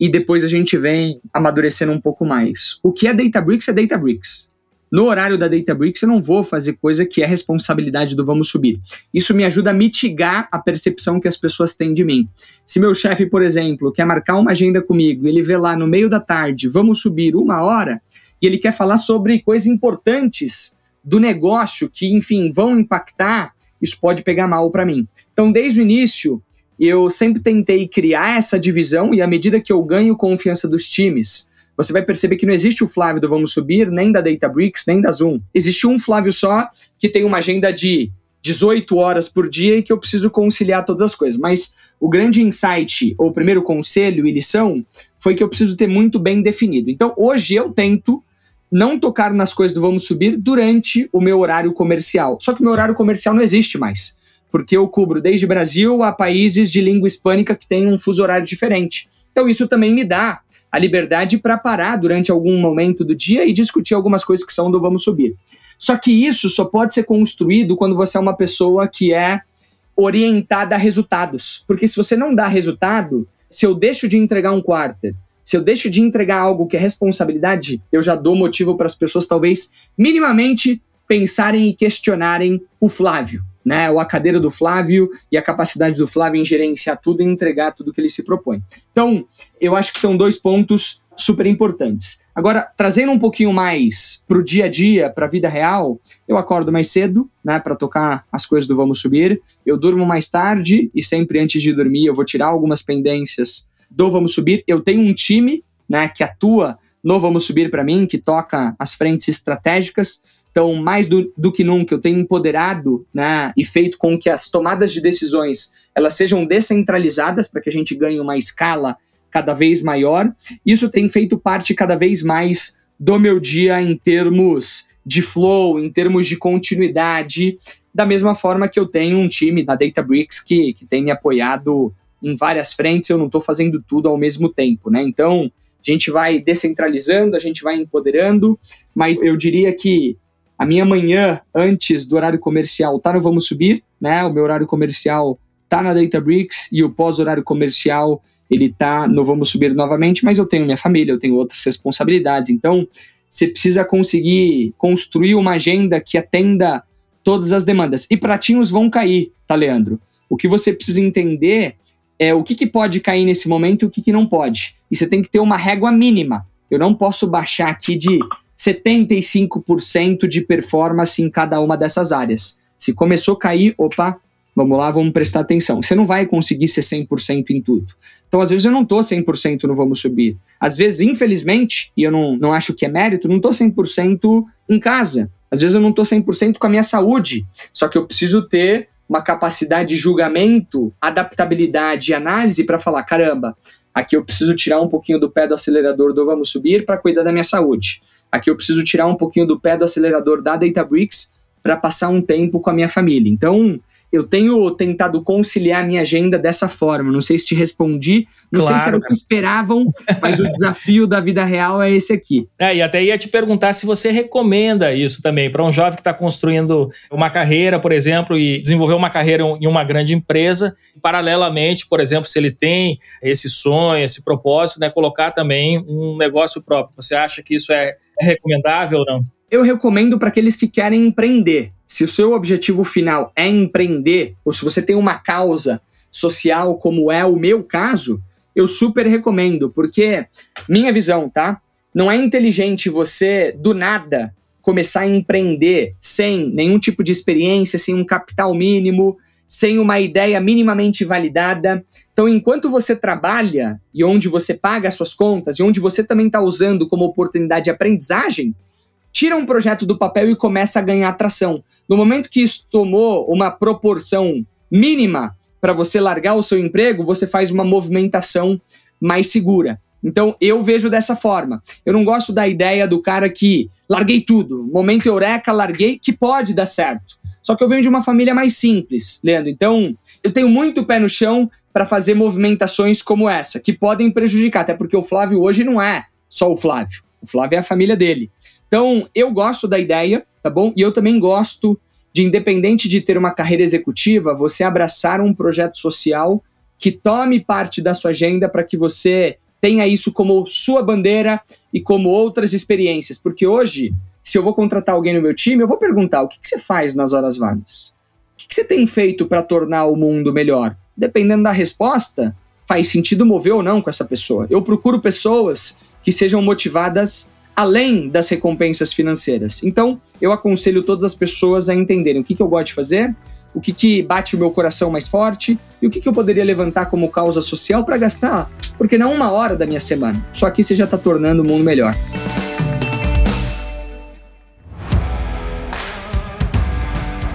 e depois a gente vem amadurecendo um pouco mais. O que é Databricks é Databricks. No horário da Databricks, eu não vou fazer coisa que é responsabilidade do vamos subir. Isso me ajuda a mitigar a percepção que as pessoas têm de mim. Se meu chefe, por exemplo, quer marcar uma agenda comigo, ele vê lá no meio da tarde, vamos subir uma hora, e ele quer falar sobre coisas importantes do negócio que, enfim, vão impactar, isso pode pegar mal para mim. Então, desde o início, eu sempre tentei criar essa divisão e à medida que eu ganho confiança dos times, você vai perceber que não existe o Flávio do Vamos Subir, nem da Databricks, nem da Zoom. Existe um Flávio só que tem uma agenda de 18 horas por dia e que eu preciso conciliar todas as coisas. Mas o grande insight, ou primeiro conselho e lição, foi que eu preciso ter muito bem definido. Então, hoje eu tento não tocar nas coisas do Vamos Subir durante o meu horário comercial. Só que meu horário comercial não existe mais, porque eu cubro desde Brasil a países de língua hispânica que têm um fuso horário diferente. Então, isso também me dá a liberdade para parar durante algum momento do dia e discutir algumas coisas que são do Vamos Subir. Só que isso só pode ser construído quando você é uma pessoa que é orientada a resultados. Porque se você não dá resultado, se eu deixo de entregar um quarter, se eu deixo de entregar algo que é responsabilidade, eu já dou motivo para as pessoas talvez minimamente pensarem e questionarem o Flávio, né? Ou a cadeira do Flávio e a capacidade do Flávio em gerenciar tudo e entregar tudo que ele se propõe. Então, eu acho que são dois pontos super importantes. Agora, trazendo um pouquinho mais para o dia a dia, para a vida real, eu acordo mais cedo, né, para tocar as coisas do Vamos Subir. Eu durmo mais tarde e sempre antes de dormir eu vou tirar algumas pendências do Vamos Subir. Eu tenho um time, né, que atua no Vamos Subir para mim, que toca as frentes estratégicas. Então, mais do, do, que nunca, eu tenho empoderado né, e feito com que as tomadas de decisões elas sejam descentralizadas para que a gente ganhe uma escala cada vez maior. Isso tem feito parte cada vez mais do meu dia em termos de flow, em termos de continuidade, da mesma forma que eu tenho um time da Databricks que, que tem me apoiado em várias frentes, eu não estou fazendo tudo ao mesmo tempo, né? Então, a gente vai descentralizando, a gente vai empoderando, mas eu diria que a minha manhã antes do horário comercial tá no Vamos Subir, né? O meu horário comercial tá na Databricks e o pós-horário comercial ele tá no vamos subir novamente, mas eu tenho minha família, eu tenho outras responsabilidades. Então, você precisa conseguir construir uma agenda que atenda todas as demandas. E pratinhos vão cair, tá, Leandro? O que você precisa entender é o que, que pode cair nesse momento e o que, que não pode. E você tem que ter uma régua mínima. Eu não posso baixar aqui de 75% de performance em cada uma dessas áreas. Se começou a cair, opa, Vamos lá, vamos prestar atenção. Você não vai conseguir ser 100% em tudo. Então, às vezes, eu não estou 100% no Vamos Subir. Às vezes, infelizmente, e eu não, não acho que é mérito, não estou 100% em casa. Às vezes, eu não estou 100% com a minha saúde. Só que eu preciso ter uma capacidade de julgamento, adaptabilidade e análise para falar: caramba, aqui eu preciso tirar um pouquinho do pé do acelerador do Vamos Subir para cuidar da minha saúde. Aqui eu preciso tirar um pouquinho do pé do acelerador da Databricks para passar um tempo com a minha família. Então, eu tenho tentado conciliar a minha agenda dessa forma. Não sei se te respondi, não claro, sei se era o que esperavam, mas o desafio da vida real é esse aqui. É, e até ia te perguntar se você recomenda isso também para um jovem que está construindo uma carreira, por exemplo, e desenvolver uma carreira em uma grande empresa, paralelamente, por exemplo, se ele tem esse sonho, esse propósito, né, colocar também um negócio próprio. Você acha que isso é, é recomendável ou não? Eu recomendo para aqueles que querem empreender. Se o seu objetivo final é empreender, ou se você tem uma causa social, como é o meu caso, eu super recomendo, porque minha visão, tá? Não é inteligente você, do nada, começar a empreender sem nenhum tipo de experiência, sem um capital mínimo, sem uma ideia minimamente validada. Então, enquanto você trabalha e onde você paga as suas contas e onde você também está usando como oportunidade de aprendizagem, tira um projeto do papel e começa a ganhar atração. No momento que isso tomou uma proporção mínima para você largar o seu emprego, você faz uma movimentação mais segura. Então eu vejo dessa forma. Eu não gosto da ideia do cara que larguei tudo, momento eureka, larguei, que pode dar certo. Só que eu venho de uma família mais simples, Leandro. Então eu tenho muito pé no chão para fazer movimentações como essa, que podem prejudicar, até porque o Flávio hoje não é só o Flávio. O Flávio é a família dele. Então, eu gosto da ideia, tá bom? E eu também gosto de, independente de ter uma carreira executiva, você abraçar um projeto social que tome parte da sua agenda para que você tenha isso como sua bandeira e como outras experiências. Porque hoje, se eu vou contratar alguém no meu time, eu vou perguntar: o que, que você faz nas horas vagas? O que, que você tem feito para tornar o mundo melhor? Dependendo da resposta, faz sentido mover ou não com essa pessoa. Eu procuro pessoas que sejam motivadas além das recompensas financeiras. Então, eu aconselho todas as pessoas a entenderem o que, que eu gosto de fazer, o que, que bate o meu coração mais forte e o que, que eu poderia levantar como causa social para gastar, porque não uma hora da minha semana. Só que você já está tornando o mundo melhor.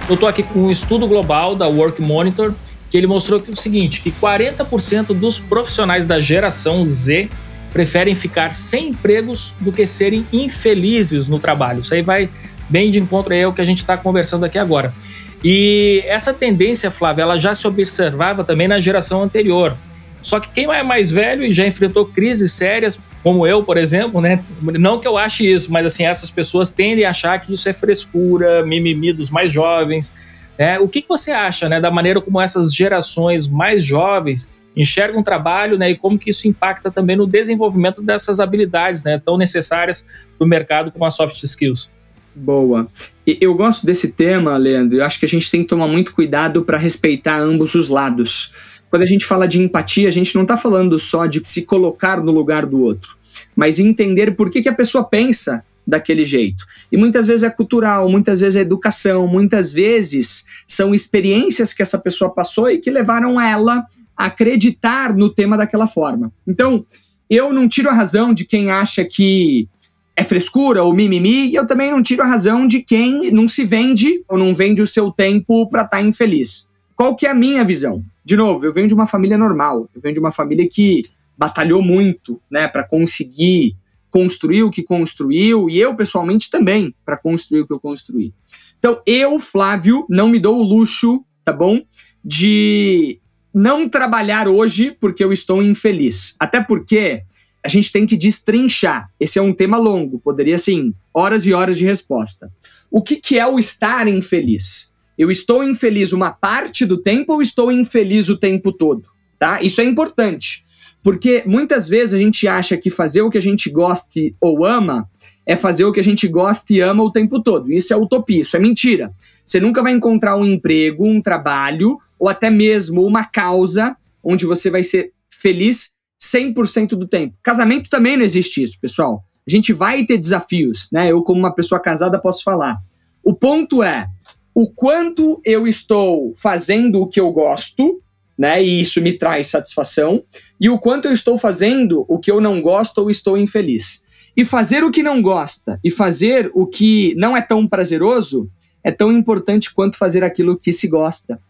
Eu estou aqui com um estudo global da Work Monitor que ele mostrou que o seguinte, que 40% dos profissionais da geração Z preferem ficar sem empregos do que serem infelizes no trabalho. Isso aí vai bem de encontro aí ao que a gente está conversando aqui agora. E essa tendência, Flávia, ela já se observava também na geração anterior. Só que quem é mais velho e já enfrentou crises sérias, como eu, por exemplo, né? Não que eu ache isso, mas assim, essas pessoas tendem a achar que isso é frescura, mimimi dos mais jovens. Né? O que, que você acha né, da maneira como essas gerações mais jovens enxergam o trabalho né, e como que isso impacta também no desenvolvimento dessas habilidades né, tão necessárias para o mercado como as soft skills? Boa. Eu gosto desse tema, Leandro. Eu acho que a gente tem que tomar muito cuidado para respeitar ambos os lados. Quando a gente fala de empatia, a gente não está falando só de se colocar no lugar do outro, mas entender por que, que a pessoa pensa daquele jeito. E muitas vezes é cultural, muitas vezes é educação, muitas vezes são experiências que essa pessoa passou e que levaram ela acreditar no tema daquela forma. Então, eu não tiro a razão de quem acha que é frescura ou mimimi, e eu também não tiro a razão de quem não se vende ou não vende o seu tempo para estar tá infeliz. Qual que é a minha visão? De novo, eu venho de uma família normal, eu venho de uma família que batalhou muito, né, para conseguir construir o que construiu e eu pessoalmente também para construir o que eu construí. Então, eu, Flávio, não me dou o luxo, tá bom, de não trabalhar hoje porque eu estou infeliz. Até porque a gente tem que destrinchar. Esse é um tema longo, poderia, assim, horas e horas de resposta. O que, que é o estar infeliz? Eu estou infeliz uma parte do tempo ou estou infeliz o tempo todo? Tá? Isso é importante. Porque muitas vezes a gente acha que fazer o que a gente gosta ou ama é fazer o que a gente gosta e ama o tempo todo. Isso é utopia, isso é mentira. Você nunca vai encontrar um emprego, um trabalho ou até mesmo uma causa onde você vai ser feliz 100% do tempo. Casamento também não existe isso, pessoal. A gente vai ter desafios, né? Eu, como uma pessoa casada, posso falar. O ponto é o quanto eu estou fazendo o que eu gosto, né? E isso me traz satisfação, e o quanto eu estou fazendo o que eu não gosto ou estou infeliz. E fazer o que não gosta e fazer o que não é tão prazeroso é tão importante quanto fazer aquilo que se gosta.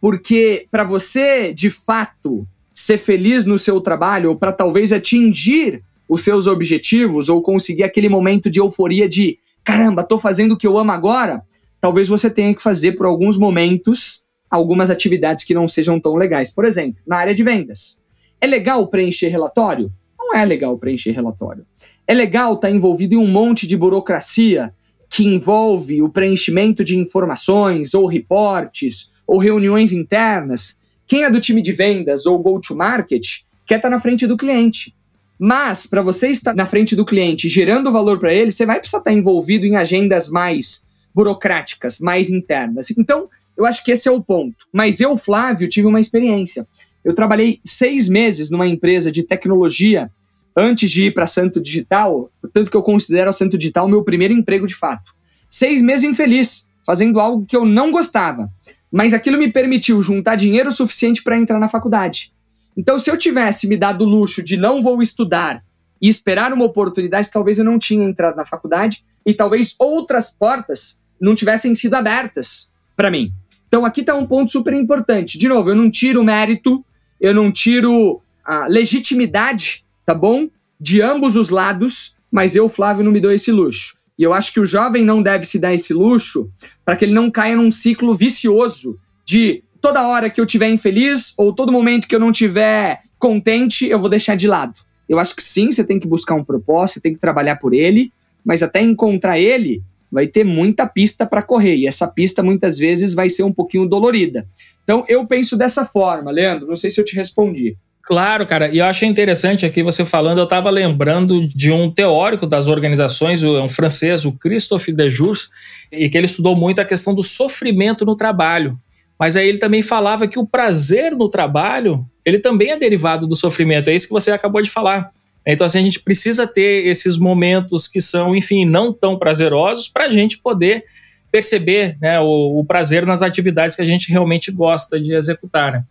Porque para você, de fato, ser feliz no seu trabalho ou para talvez atingir os seus objetivos ou conseguir aquele momento de euforia de caramba, tô fazendo o que eu amo agora, talvez você tenha que fazer por alguns momentos algumas atividades que não sejam tão legais. Por exemplo, na área de vendas. É legal preencher relatório? Não é legal preencher relatório. É legal estar tá envolvido em um monte de burocracia que envolve o preenchimento de informações ou reportes ou reuniões internas quem é do time de vendas ou go-to-market quer estar tá na frente do cliente. Mas, para você estar na frente do cliente gerando valor para ele, você vai precisar estar tá envolvido em agendas mais burocráticas, mais internas. Então, eu acho que esse é o ponto. Mas eu, Flávio, tive uma experiência. Eu trabalhei seis meses numa empresa de tecnologia antes de ir para Santo Digital, tanto que eu considero a Santo Digital o meu primeiro emprego de fato. Seis meses infeliz, fazendo algo que eu não gostava mas aquilo me permitiu juntar dinheiro suficiente para entrar na faculdade. Então, se eu tivesse me dado o luxo de não vou estudar e esperar uma oportunidade, talvez eu não tinha entrado na faculdade e talvez outras portas não tivessem sido abertas para mim. Então, aqui está um ponto super importante. De novo, eu não tiro mérito, eu não tiro a legitimidade, tá bom? De ambos os lados, mas eu, Flávio, não me dou esse luxo. E eu acho que o jovem não deve se dar esse luxo para que ele não caia num ciclo vicioso de toda hora que eu tiver infeliz ou todo momento que eu não tiver contente, eu vou deixar de lado. Eu acho que sim, você tem que buscar um propósito, tem que trabalhar por ele, mas até encontrar ele, vai ter muita pista para correr e essa pista muitas vezes vai ser um pouquinho dolorida. Então eu penso dessa forma, Leandro, não sei se eu te respondi. Claro, cara, e eu achei interessante aqui você falando, eu estava lembrando de um teórico das organizações, um francês, o Christophe Dejoux, e que ele estudou muito a questão do sofrimento no trabalho. Mas aí ele também falava que o prazer no trabalho, ele também é derivado do sofrimento, é isso que você acabou de falar. Então, assim, a gente precisa ter esses momentos que são, enfim, não tão prazerosos para a gente poder perceber né, o, o, prazer nas atividades que a gente realmente gosta de executar. Né?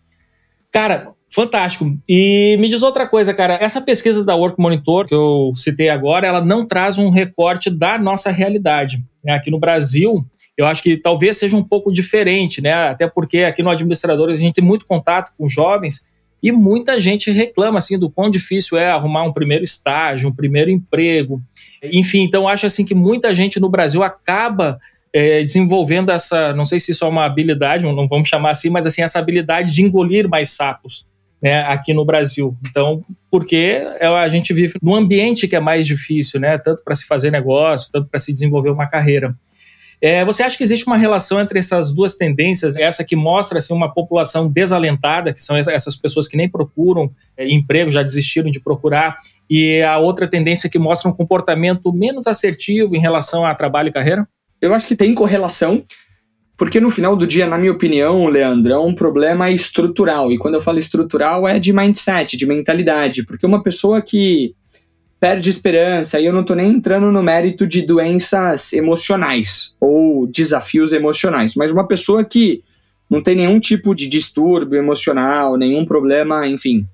Cara, fantástico. E me diz outra coisa, cara. Essa pesquisa da Work Monitor que eu citei agora, ela não traz um recorte da nossa realidade. Né? Aqui no Brasil, eu acho que talvez seja um pouco diferente, né? Até porque aqui no administrador a gente tem muito contato com jovens e muita gente reclama assim do quão difícil é arrumar um primeiro estágio, um primeiro emprego. Enfim, então acho assim que muita gente no Brasil acaba é, desenvolvendo essa, não sei se isso é uma habilidade, não vamos chamar assim, mas assim, essa habilidade de engolir mais sapos. Né, aqui no Brasil. Então, porque a gente vive num ambiente que é mais difícil, né, tanto para se fazer negócio, tanto para se desenvolver uma carreira. É, você acha que existe uma relação entre essas duas tendências? Essa que mostra assim, uma população desalentada, que são essas pessoas que nem procuram é, emprego, já desistiram de procurar, e a outra tendência que mostra um comportamento menos assertivo em relação a trabalho e carreira? Eu acho que tem correlação, porque no final do dia, na minha opinião, Leandro, é um problema estrutural. E quando eu falo estrutural, é de mindset, de mentalidade. Porque uma pessoa que perde esperança, e eu não estou nem entrando no mérito de doenças emocionais ou desafios emocionais, mas uma pessoa que não tem nenhum tipo de distúrbio emocional, nenhum problema, enfim,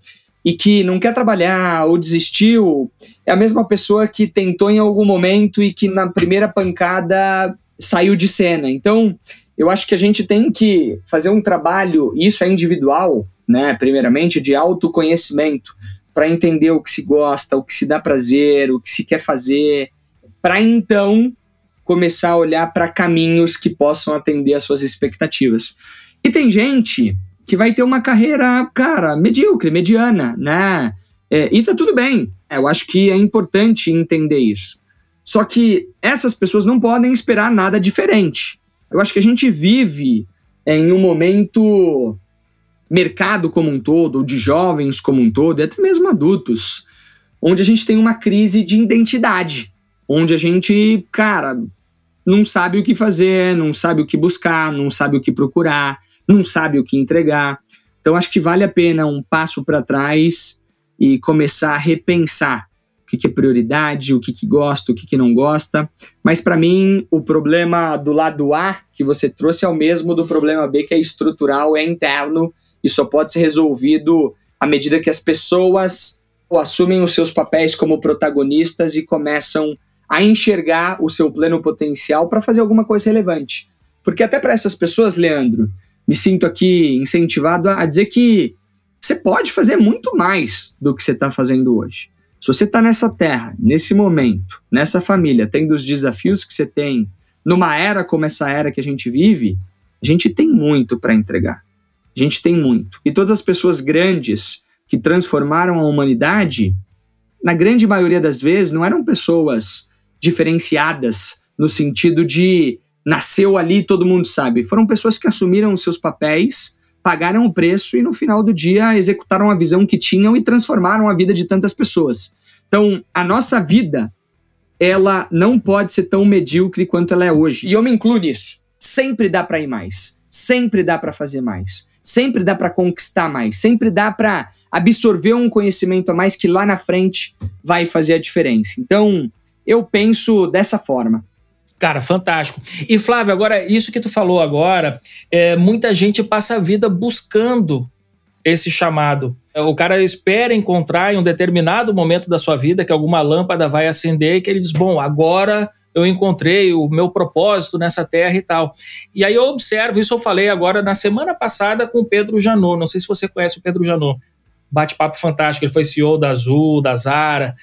e que não quer trabalhar ou desistiu, é a mesma pessoa que tentou em algum momento e que na primeira pancada saiu de cena. Então, eu acho que a gente tem que fazer um trabalho, isso é individual, né, primeiramente, de autoconhecimento, para entender o que se gosta, o que se dá prazer, o que se quer fazer, para então começar a olhar para caminhos que possam atender às suas expectativas. E tem gente que vai ter uma carreira, cara, medíocre, mediana, né? É, e tá tudo bem. Eu acho que é importante entender isso. Só que essas pessoas não podem esperar nada diferente. Eu acho que a gente vive é, em um momento mercado como um todo, de jovens como um todo, e até mesmo adultos, onde a gente tem uma crise de identidade, onde a gente, cara, não sabe o que fazer, não sabe o que buscar, não sabe o que procurar, não sabe o que entregar. Então acho que vale a pena um passo para trás e começar a repensar que, que é prioridade, o que, que gosta, o que, que não gosta. Mas para mim, o problema do lado A que você trouxe é o mesmo do problema B, que é estrutural, é interno e só pode ser resolvido à medida que as pessoas assumem os seus papéis como protagonistas e começam a enxergar o seu pleno potencial para fazer alguma coisa relevante. Porque até para essas pessoas, Leandro, me sinto aqui incentivado a dizer que você pode fazer muito mais do que você está fazendo hoje. Se você está nessa terra, nesse momento, nessa família, tendo os desafios que você tem, numa era como essa era que a gente vive, a gente tem muito para entregar. A gente tem muito. E todas as pessoas grandes que transformaram a humanidade, na grande maioria das vezes, não eram pessoas diferenciadas no sentido de nasceu ali, todo mundo sabe. Foram pessoas que assumiram seus papéis, pagaram o preço e no final do dia executaram a visão que tinham e transformaram a vida de tantas pessoas. Então, a nossa vida, ela não pode ser tão medíocre quanto ela é hoje. E eu me incluo nisso. Sempre dá para ir mais. Sempre dá para fazer mais. Sempre dá para conquistar mais. Sempre dá para absorver um conhecimento a mais que lá na frente vai fazer a diferença. Então, eu penso dessa forma. Cara, fantástico. E Flávio, agora, isso que tu falou agora, é, muita gente passa a vida buscando esse chamado. O cara espera encontrar em um determinado momento da sua vida que alguma lâmpada vai acender e que ele diz: Bom, agora eu encontrei o meu propósito nessa terra e tal. E aí eu observo, isso eu falei agora na semana passada com o Pedro Janot. Não sei se você conhece o Pedro Janot. Bate-papo fantástico. Ele foi CEO da Azul, da Zara.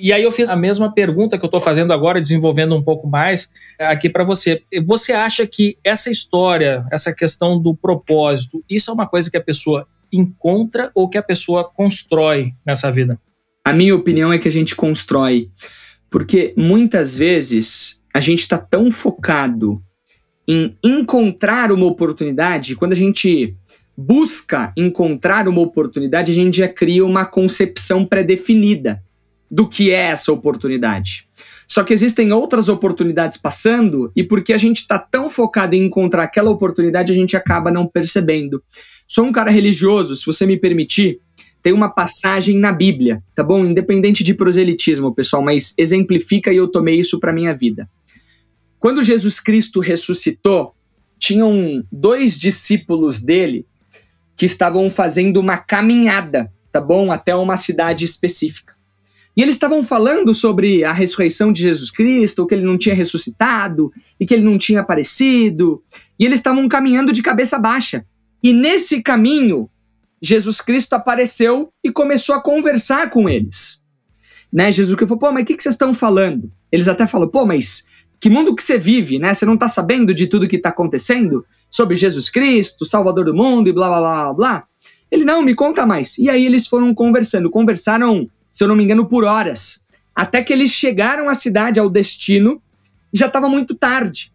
E aí eu fiz a mesma pergunta que eu estou fazendo agora, desenvolvendo um pouco mais aqui para você. Você acha que essa história, essa questão do propósito, isso é uma coisa que a pessoa encontra ou que a pessoa constrói nessa vida? A minha opinião é que a gente constrói, porque muitas vezes a gente está tão focado em encontrar uma oportunidade, quando a gente busca encontrar uma oportunidade, a gente já cria uma concepção pré-definida do que é essa oportunidade. Só que existem outras oportunidades passando e porque a gente está tão focado em encontrar aquela oportunidade, a gente acaba não percebendo. Sou um cara religioso, se você me permitir, tem uma passagem na Bíblia, tá bom? Independente de proselitismo, pessoal, mas exemplifica e eu tomei isso para minha vida. Quando Jesus Cristo ressuscitou, tinham dois discípulos dele que estavam fazendo uma caminhada, tá bom? Até uma cidade específica. E eles estavam falando sobre a ressurreição de Jesus Cristo, que ele não tinha ressuscitado e que ele não tinha aparecido. E eles estavam caminhando de cabeça baixa. E nesse caminho, Jesus Cristo apareceu e começou a conversar com eles. Né? Jesus Cristo falou: pô, mas o que, que vocês estão falando? Eles até falam: pô, mas que mundo que você vive, né? Você não está sabendo de tudo que está acontecendo sobre Jesus Cristo, Salvador do mundo e blá blá blá blá. Ele não, me conta mais. E aí eles foram conversando, conversaram, se eu não me engano, por horas, até que eles chegaram à cidade, ao destino, já estava muito tarde.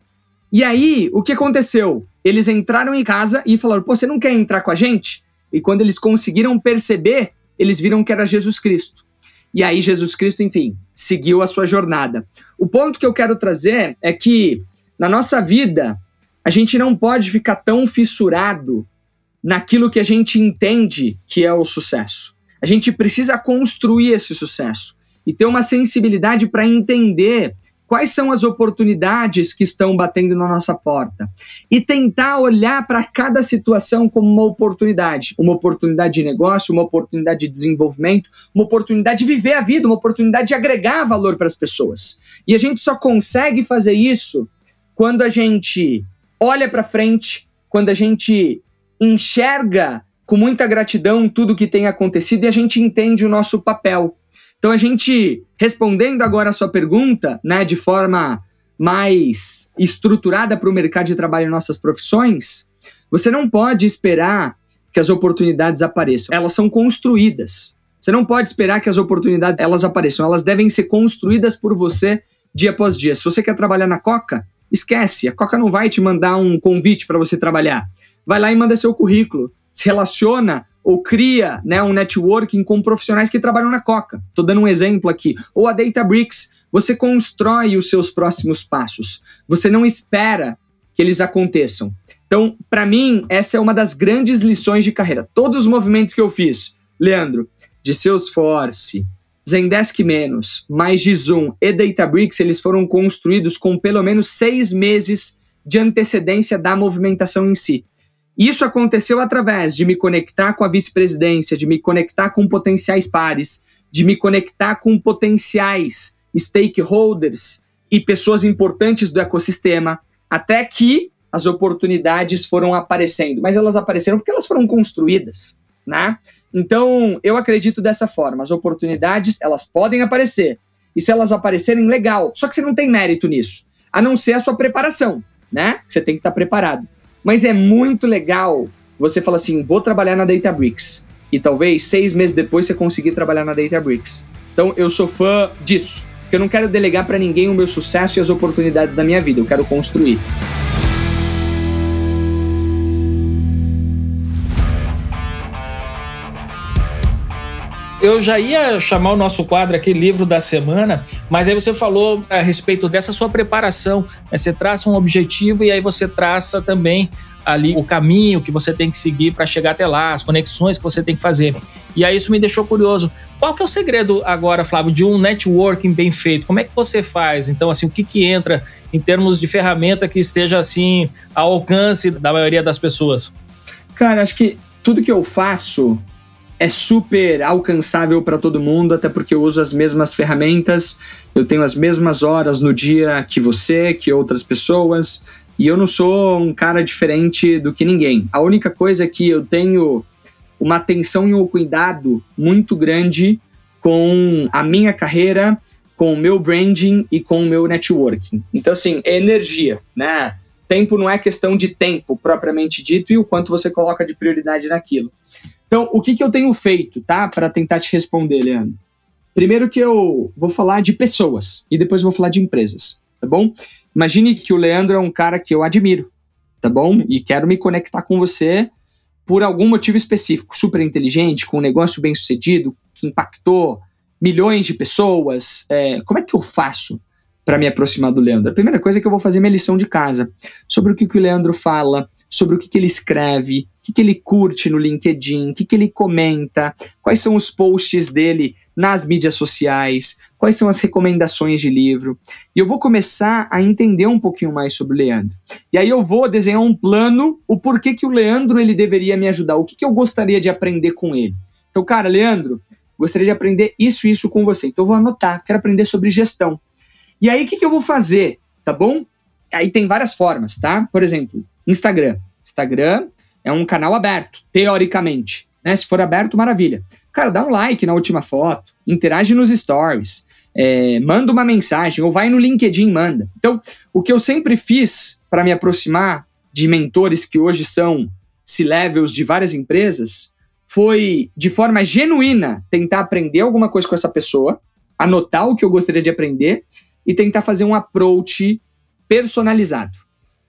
E aí, o que aconteceu? Eles entraram em casa e falaram: "Pô, você não quer entrar com a gente?" E quando eles conseguiram perceber, eles viram que era Jesus Cristo. E aí Jesus Cristo, enfim, seguiu a sua jornada. O ponto que eu quero trazer é que na nossa vida a gente não pode ficar tão fissurado naquilo que a gente entende que é o sucesso. A gente precisa construir esse sucesso e ter uma sensibilidade para entender quais são as oportunidades que estão batendo na nossa porta e tentar olhar para cada situação como uma oportunidade, uma oportunidade de negócio, uma oportunidade de desenvolvimento, uma oportunidade de viver a vida, uma oportunidade de agregar valor para as pessoas. E a gente só consegue fazer isso quando a gente olha para frente, quando a gente enxerga com muita gratidão tudo que tem acontecido e a gente entende o nosso papel. Então a gente respondendo agora a sua pergunta, né, de forma mais estruturada para o mercado de trabalho em nossas profissões, você não pode esperar que as oportunidades apareçam. Elas são construídas. Você não pode esperar que as oportunidades elas apareçam. Elas devem ser construídas por você dia após dia. Se você quer trabalhar na Coca, esquece. A Coca não vai te mandar um convite para você trabalhar. Vai lá e manda seu currículo. Se relaciona ou cria né, um networking com profissionais que trabalham na Coca. Estou dando um exemplo aqui. Ou a Databricks, você constrói os seus próximos passos. Você não espera que eles aconteçam. Então, para mim, essa é uma das grandes lições de carreira. Todos os movimentos que eu fiz, Leandro, de Salesforce, Zendesk menos, mais de Zoom e Databricks, eles foram construídos com pelo menos seis meses de antecedência da movimentação em si. Isso aconteceu através de me conectar com a vice-presidência, de me conectar com potenciais pares, de me conectar com potenciais stakeholders e pessoas importantes do ecossistema, até que as oportunidades foram aparecendo. Mas elas apareceram porque elas foram construídas, né? Então, eu acredito dessa forma. As oportunidades, elas podem aparecer. E se elas aparecerem, legal. Só que você não tem mérito nisso. A não ser a sua preparação, né? Você tem que estar preparado. Mas é muito legal você falar assim: vou trabalhar na Databricks. E talvez seis meses depois você conseguir trabalhar na Databricks. Então eu sou fã disso. Porque eu não quero delegar para ninguém o meu sucesso e as oportunidades da minha vida. Eu quero construir. Eu já ia chamar o nosso quadro aqui, livro da semana, mas aí você falou a respeito dessa sua preparação. Né? Você traça um objetivo e aí você traça também ali o caminho que você tem que seguir para chegar até lá, as conexões que você tem que fazer. E aí isso me deixou curioso. Qual que é o segredo agora, Flávio, de um networking bem feito? Como é que você faz? Então, assim, o que que entra em termos de ferramenta que esteja assim ao alcance da maioria das pessoas? Cara, acho que tudo que eu faço é super alcançável para todo mundo, até porque eu uso as mesmas ferramentas, eu tenho as mesmas horas no dia que você, que outras pessoas, e eu não sou um cara diferente do que ninguém. A única coisa é que eu tenho uma atenção e um cuidado muito grande com a minha carreira, com o meu branding e com o meu networking. Então, assim, é energia, né? Tempo não é questão de tempo propriamente dito e o quanto você coloca de prioridade naquilo. Então, o que, que eu tenho feito, tá? Para tentar te responder, Leandro. Primeiro que eu vou falar de pessoas e depois vou falar de empresas, tá bom? Imagine que o Leandro é um cara que eu admiro, tá bom? E quero me conectar com você por algum motivo específico, super inteligente, com um negócio bem sucedido, que impactou milhões de pessoas. É, como é que eu faço para me aproximar do Leandro? A primeira coisa é que eu vou fazer minha lição de casa sobre o que, que o Leandro fala, sobre o que, que ele escreve, que, que ele curte no LinkedIn, o que, que ele comenta, quais são os posts dele nas mídias sociais, quais são as recomendações de livro. E eu vou começar a entender um pouquinho mais sobre o Leandro. E aí eu vou desenhar um plano, o porquê que o Leandro ele deveria me ajudar, o que, que eu gostaria de aprender com ele. Então, cara, Leandro, gostaria de aprender isso e isso com você. Então eu vou anotar, quero aprender sobre gestão. E aí o que, que eu vou fazer, tá bom? Aí tem várias formas, tá? Por exemplo, Instagram. Instagram é um canal aberto, teoricamente. Né? Se for aberto, maravilha. Cara, dá um like na última foto, interage nos stories, é, manda uma mensagem, ou vai no LinkedIn manda. Então, o que eu sempre fiz para me aproximar de mentores que hoje são C-levels de várias empresas foi, de forma genuína, tentar aprender alguma coisa com essa pessoa, anotar o que eu gostaria de aprender e tentar fazer um approach personalizado.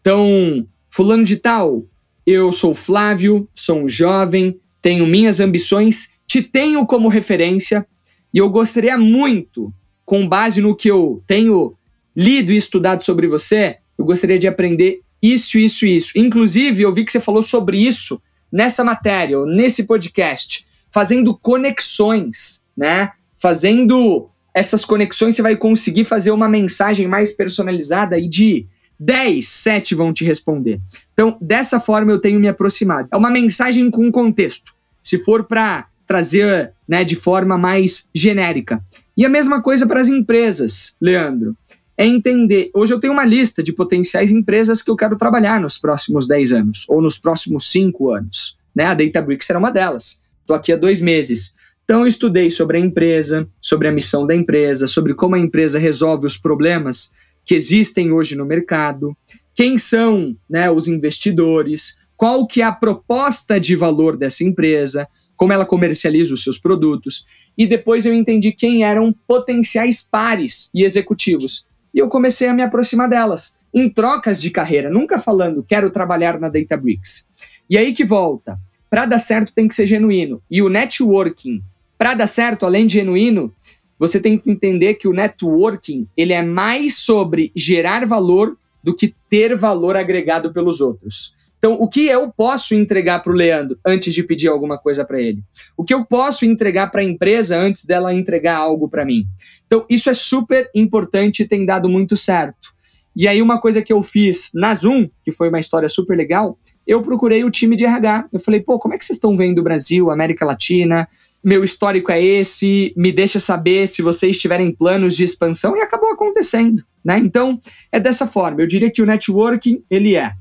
Então, fulano de tal, eu sou Flávio, sou um jovem, tenho minhas ambições, te tenho como referência e eu gostaria muito, com base no que eu tenho lido e estudado sobre você, eu gostaria de aprender isso, isso, isso. Inclusive, eu vi que você falou sobre isso nessa matéria, ou nesse podcast, fazendo conexões, né? Fazendo essas conexões, você vai conseguir fazer uma mensagem mais personalizada e de 10, 7 vão te responder. Então, dessa forma eu tenho me aproximado. É uma mensagem com contexto. Se for para trazer né, de forma mais genérica. E a mesma coisa para as empresas, Leandro. É entender. Hoje eu tenho uma lista de potenciais empresas que eu quero trabalhar nos próximos 10 anos, ou nos próximos 5 anos. Né? A Databricks era uma delas. Estou aqui há dois meses. Então, eu estudei sobre a empresa, sobre a missão da empresa, sobre como a empresa resolve os problemas que existem hoje no mercado, quem são né, os investidores, qual que é a proposta de valor dessa empresa, como ela comercializa os seus produtos, e depois eu entendi quem eram potenciais pares e executivos. E eu comecei a me aproximar delas, em trocas de carreira, nunca falando quero trabalhar na Databricks. E aí que volta, para dar certo tem que ser genuíno. E o networking, para dar certo, além de genuíno, você tem que entender que o networking ele é mais sobre gerar valor do que ter valor agregado pelos outros. Então, o que eu posso entregar para o Leandro antes de pedir alguma coisa para ele? O que eu posso entregar para a empresa antes dela entregar algo para mim? Então, isso é super importante e tem dado muito certo. E aí, uma coisa que eu fiz na Zoom, que foi uma história super legal, eu procurei o time de RH. Eu falei, pô, como é que vocês estão vendo o Brasil, América Latina? Meu histórico é esse, me deixa saber se vocês tiverem planos de expansão, e acabou acontecendo. Né? Então, é dessa forma. Eu diria que o networking, ele é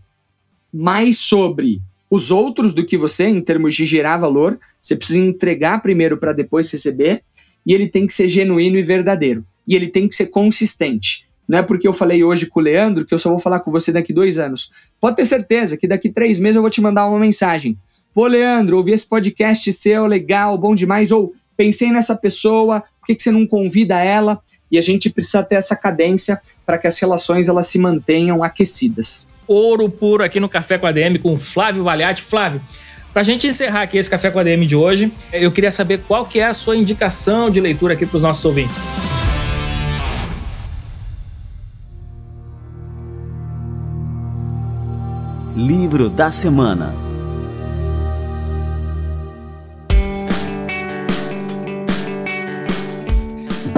mais sobre os outros do que você, em termos de gerar valor. Você precisa entregar primeiro para depois receber, e ele tem que ser genuíno e verdadeiro. E ele tem que ser consistente. Não é porque eu falei hoje com o Leandro que eu só vou falar com você daqui dois anos. Pode ter certeza que daqui três meses eu vou te mandar uma mensagem. Pô, Leandro, ouvi esse podcast seu, legal, bom demais. Ou pensei nessa pessoa, por que, que você não convida ela? E a gente precisa ter essa cadência para que as relações elas se mantenham aquecidas. Ouro puro aqui no Café com a DM com Flávio Valiati. Flávio, para a gente encerrar aqui esse Café com a DM de hoje, eu queria saber qual que é a sua indicação de leitura aqui para os nossos ouvintes. Livro da Semana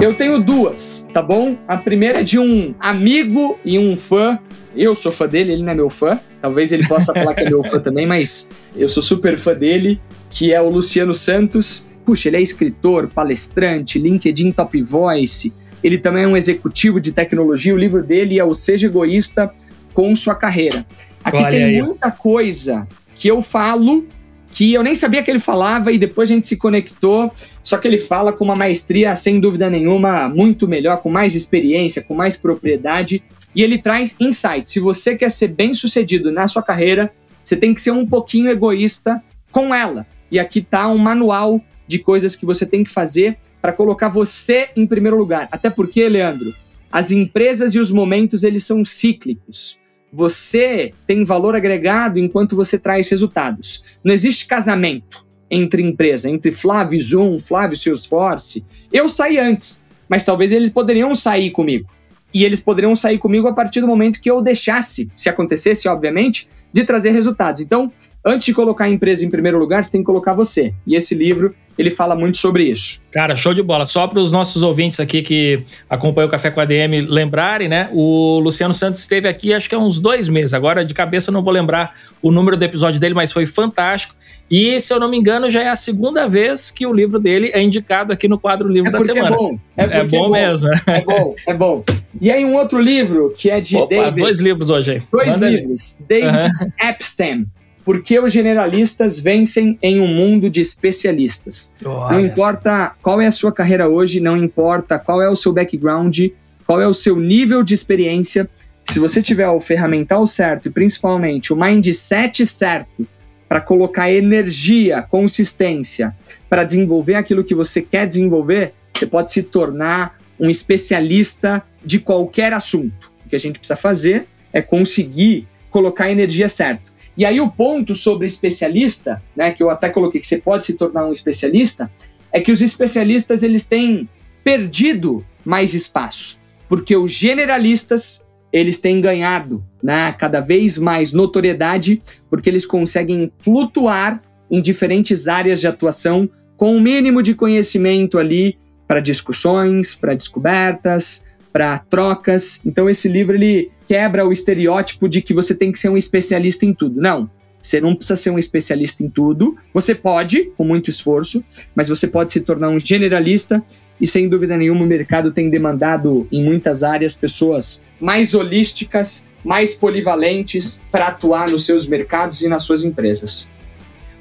Eu tenho duas, tá bom? A primeira é de um amigo e um fã. Eu sou fã dele, ele não é meu fã. Talvez ele possa falar que é meu fã também, mas eu sou super fã dele, que é o Luciano Santos. Puxa, ele é escritor, palestrante, LinkedIn Top Voice. Ele também é um executivo de tecnologia. O livro dele é o Seja Egoísta com Sua Carreira. Aqui Olha tem aí. muita coisa que eu falo que eu nem sabia que ele falava e depois a gente se conectou. Só que ele fala com uma maestria, sem dúvida nenhuma, muito melhor, com mais experiência, com mais propriedade. E ele traz insights. Se você quer ser bem sucedido na sua carreira, você tem que ser um pouquinho egoísta com ela. E aqui tá um manual de coisas que você tem que fazer para colocar você em primeiro lugar. Até porque, Leandro, as empresas e os momentos eles são cíclicos você tem valor agregado enquanto você traz resultados. Não existe casamento entre empresa, entre Flávio Zoom, Flávio Salesforce. Eu saí antes, mas talvez eles poderiam sair comigo. E eles poderiam sair comigo a partir do momento que eu deixasse, se acontecesse, obviamente, de trazer resultados. Então, antes de colocar a empresa em primeiro lugar, você tem que colocar você. E esse livro, ele fala muito sobre isso. Cara, show de bola. Só para os nossos ouvintes aqui que acompanham o Café com a DM lembrarem, né? O Luciano Santos esteve aqui acho que há uns dois meses. Agora, de cabeça, eu não vou lembrar o número do episódio dele, mas foi fantástico. E, se eu não me engano, já é a segunda vez que o livro dele é indicado aqui no quadro Livro é da Semana. É bom, é, é bom, bom, mesmo. É bom, é bom. E aí, um outro livro que é de Opa, David. Dois livros hoje aí. Dois Manda livros. Aí. David uhum. Epstein. Por que os generalistas vencem em um mundo de especialistas? Não importa qual é a sua carreira hoje, não importa qual é o seu background, qual é o seu nível de experiência. Se você tiver o ferramental certo e principalmente o mindset certo para colocar energia, consistência para desenvolver aquilo que você quer desenvolver, você pode se tornar um especialista de qualquer assunto. O que a gente precisa fazer é conseguir colocar a energia certa. E aí o ponto sobre especialista, né, que eu até coloquei que você pode se tornar um especialista, é que os especialistas eles têm perdido mais espaço, porque os generalistas eles têm ganhado, né, cada vez mais notoriedade, porque eles conseguem flutuar em diferentes áreas de atuação com o um mínimo de conhecimento ali para discussões, para descobertas, para trocas. Então esse livro ele quebra o estereótipo de que você tem que ser um especialista em tudo. Não. Você não precisa ser um especialista em tudo. Você pode, com muito esforço, mas você pode se tornar um generalista e sem dúvida nenhuma o mercado tem demandado em muitas áreas pessoas mais holísticas, mais polivalentes para atuar nos seus mercados e nas suas empresas.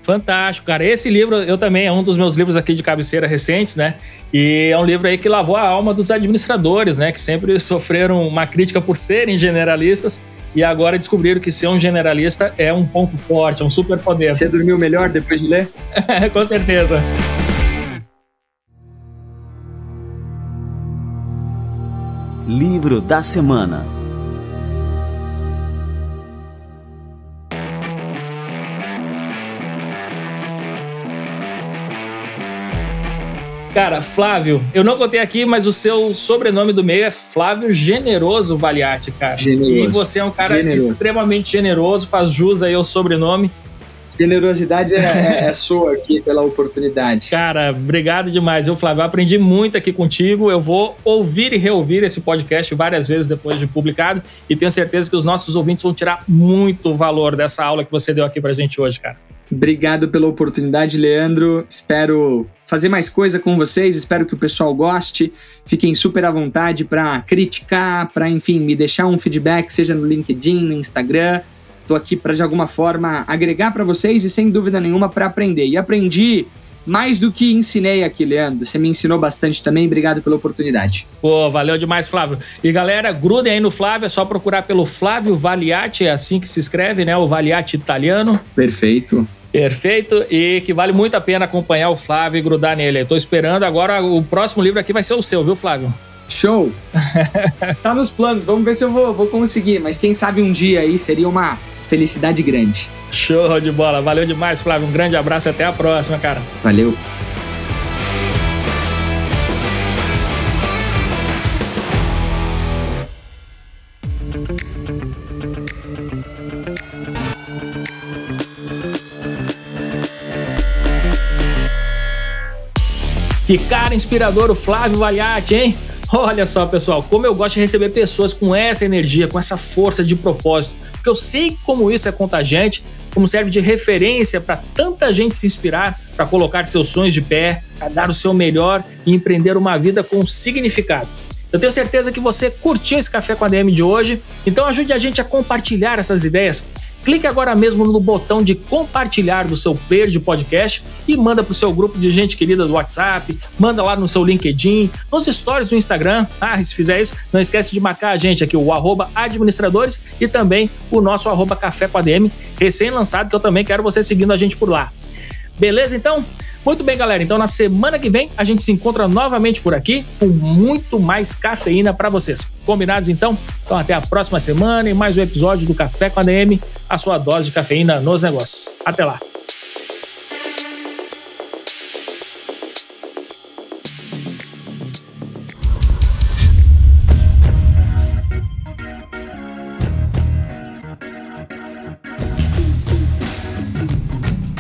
Fantástico, cara. Esse livro, eu também, é um dos meus livros aqui de cabeceira recentes, né? E é um livro aí que lavou a alma dos administradores, né? Que sempre sofreram uma crítica por serem generalistas e agora descobriram que ser um generalista é um ponto forte, é um super poder. Você dormiu melhor depois de ler? Com certeza. Livro da Semana Cara, Flávio, eu não contei aqui, mas o seu sobrenome do meio é Flávio Generoso Valiati, cara. Generoso. E você é um cara generoso. extremamente generoso, faz jus aí ao sobrenome. Generosidade é, é, é, sua aqui pela oportunidade. Cara, obrigado demais, viu, Flávio? Eu aprendi muito aqui contigo. Eu vou ouvir e reouvir esse podcast várias vezes depois de publicado e tenho certeza que os nossos ouvintes vão tirar muito valor dessa aula que você deu aqui pra gente hoje, cara. Obrigado pela oportunidade, Leandro. Espero fazer mais coisa com vocês. Espero que o pessoal goste. Fiquem super à vontade para criticar, para, enfim, me deixar um feedback, seja no LinkedIn, no Instagram. Estou aqui para, de alguma forma, agregar para vocês e, sem dúvida nenhuma, para aprender. E aprendi mais do que ensinei aqui, Leandro. Você me ensinou bastante também. Obrigado pela oportunidade. Pô, valeu demais, Flávio. E galera, grudem aí no Flávio, é só procurar pelo Flávio Valiati, é assim que se escreve, né? O Valiati italiano. Perfeito. Perfeito, e que vale muito a pena acompanhar o Flávio e grudar nele. Estou esperando agora, o próximo livro aqui vai ser o seu, viu, Flávio? Show! tá nos planos, vamos ver se eu vou, vou conseguir, mas quem sabe um dia aí seria uma felicidade grande. Show de bola, valeu demais, Flávio. Um grande abraço e até a próxima, cara. Valeu. Que cara inspirador o Flávio Valiati, hein? Olha só, pessoal, como eu gosto de receber pessoas com essa energia, com essa força de propósito, porque eu sei como isso é contagiante, como serve de referência para tanta gente se inspirar, para colocar seus sonhos de pé, para dar o seu melhor e empreender uma vida com significado. Eu tenho certeza que você curtiu esse café com a DM de hoje, então ajude a gente a compartilhar essas ideias Clique agora mesmo no botão de compartilhar do seu player de podcast e manda para o seu grupo de gente querida do WhatsApp, manda lá no seu LinkedIn, nos stories do Instagram. Ah, se fizer isso, não esquece de marcar a gente aqui, o administradores e também o nosso arroba café com ADM, recém-lançado, que eu também quero você seguindo a gente por lá. Beleza, então? Muito bem, galera. Então, na semana que vem, a gente se encontra novamente por aqui com muito mais cafeína para vocês. Combinados, então? Então, até a próxima semana e mais um episódio do Café com a DM, a sua dose de cafeína nos negócios. Até lá.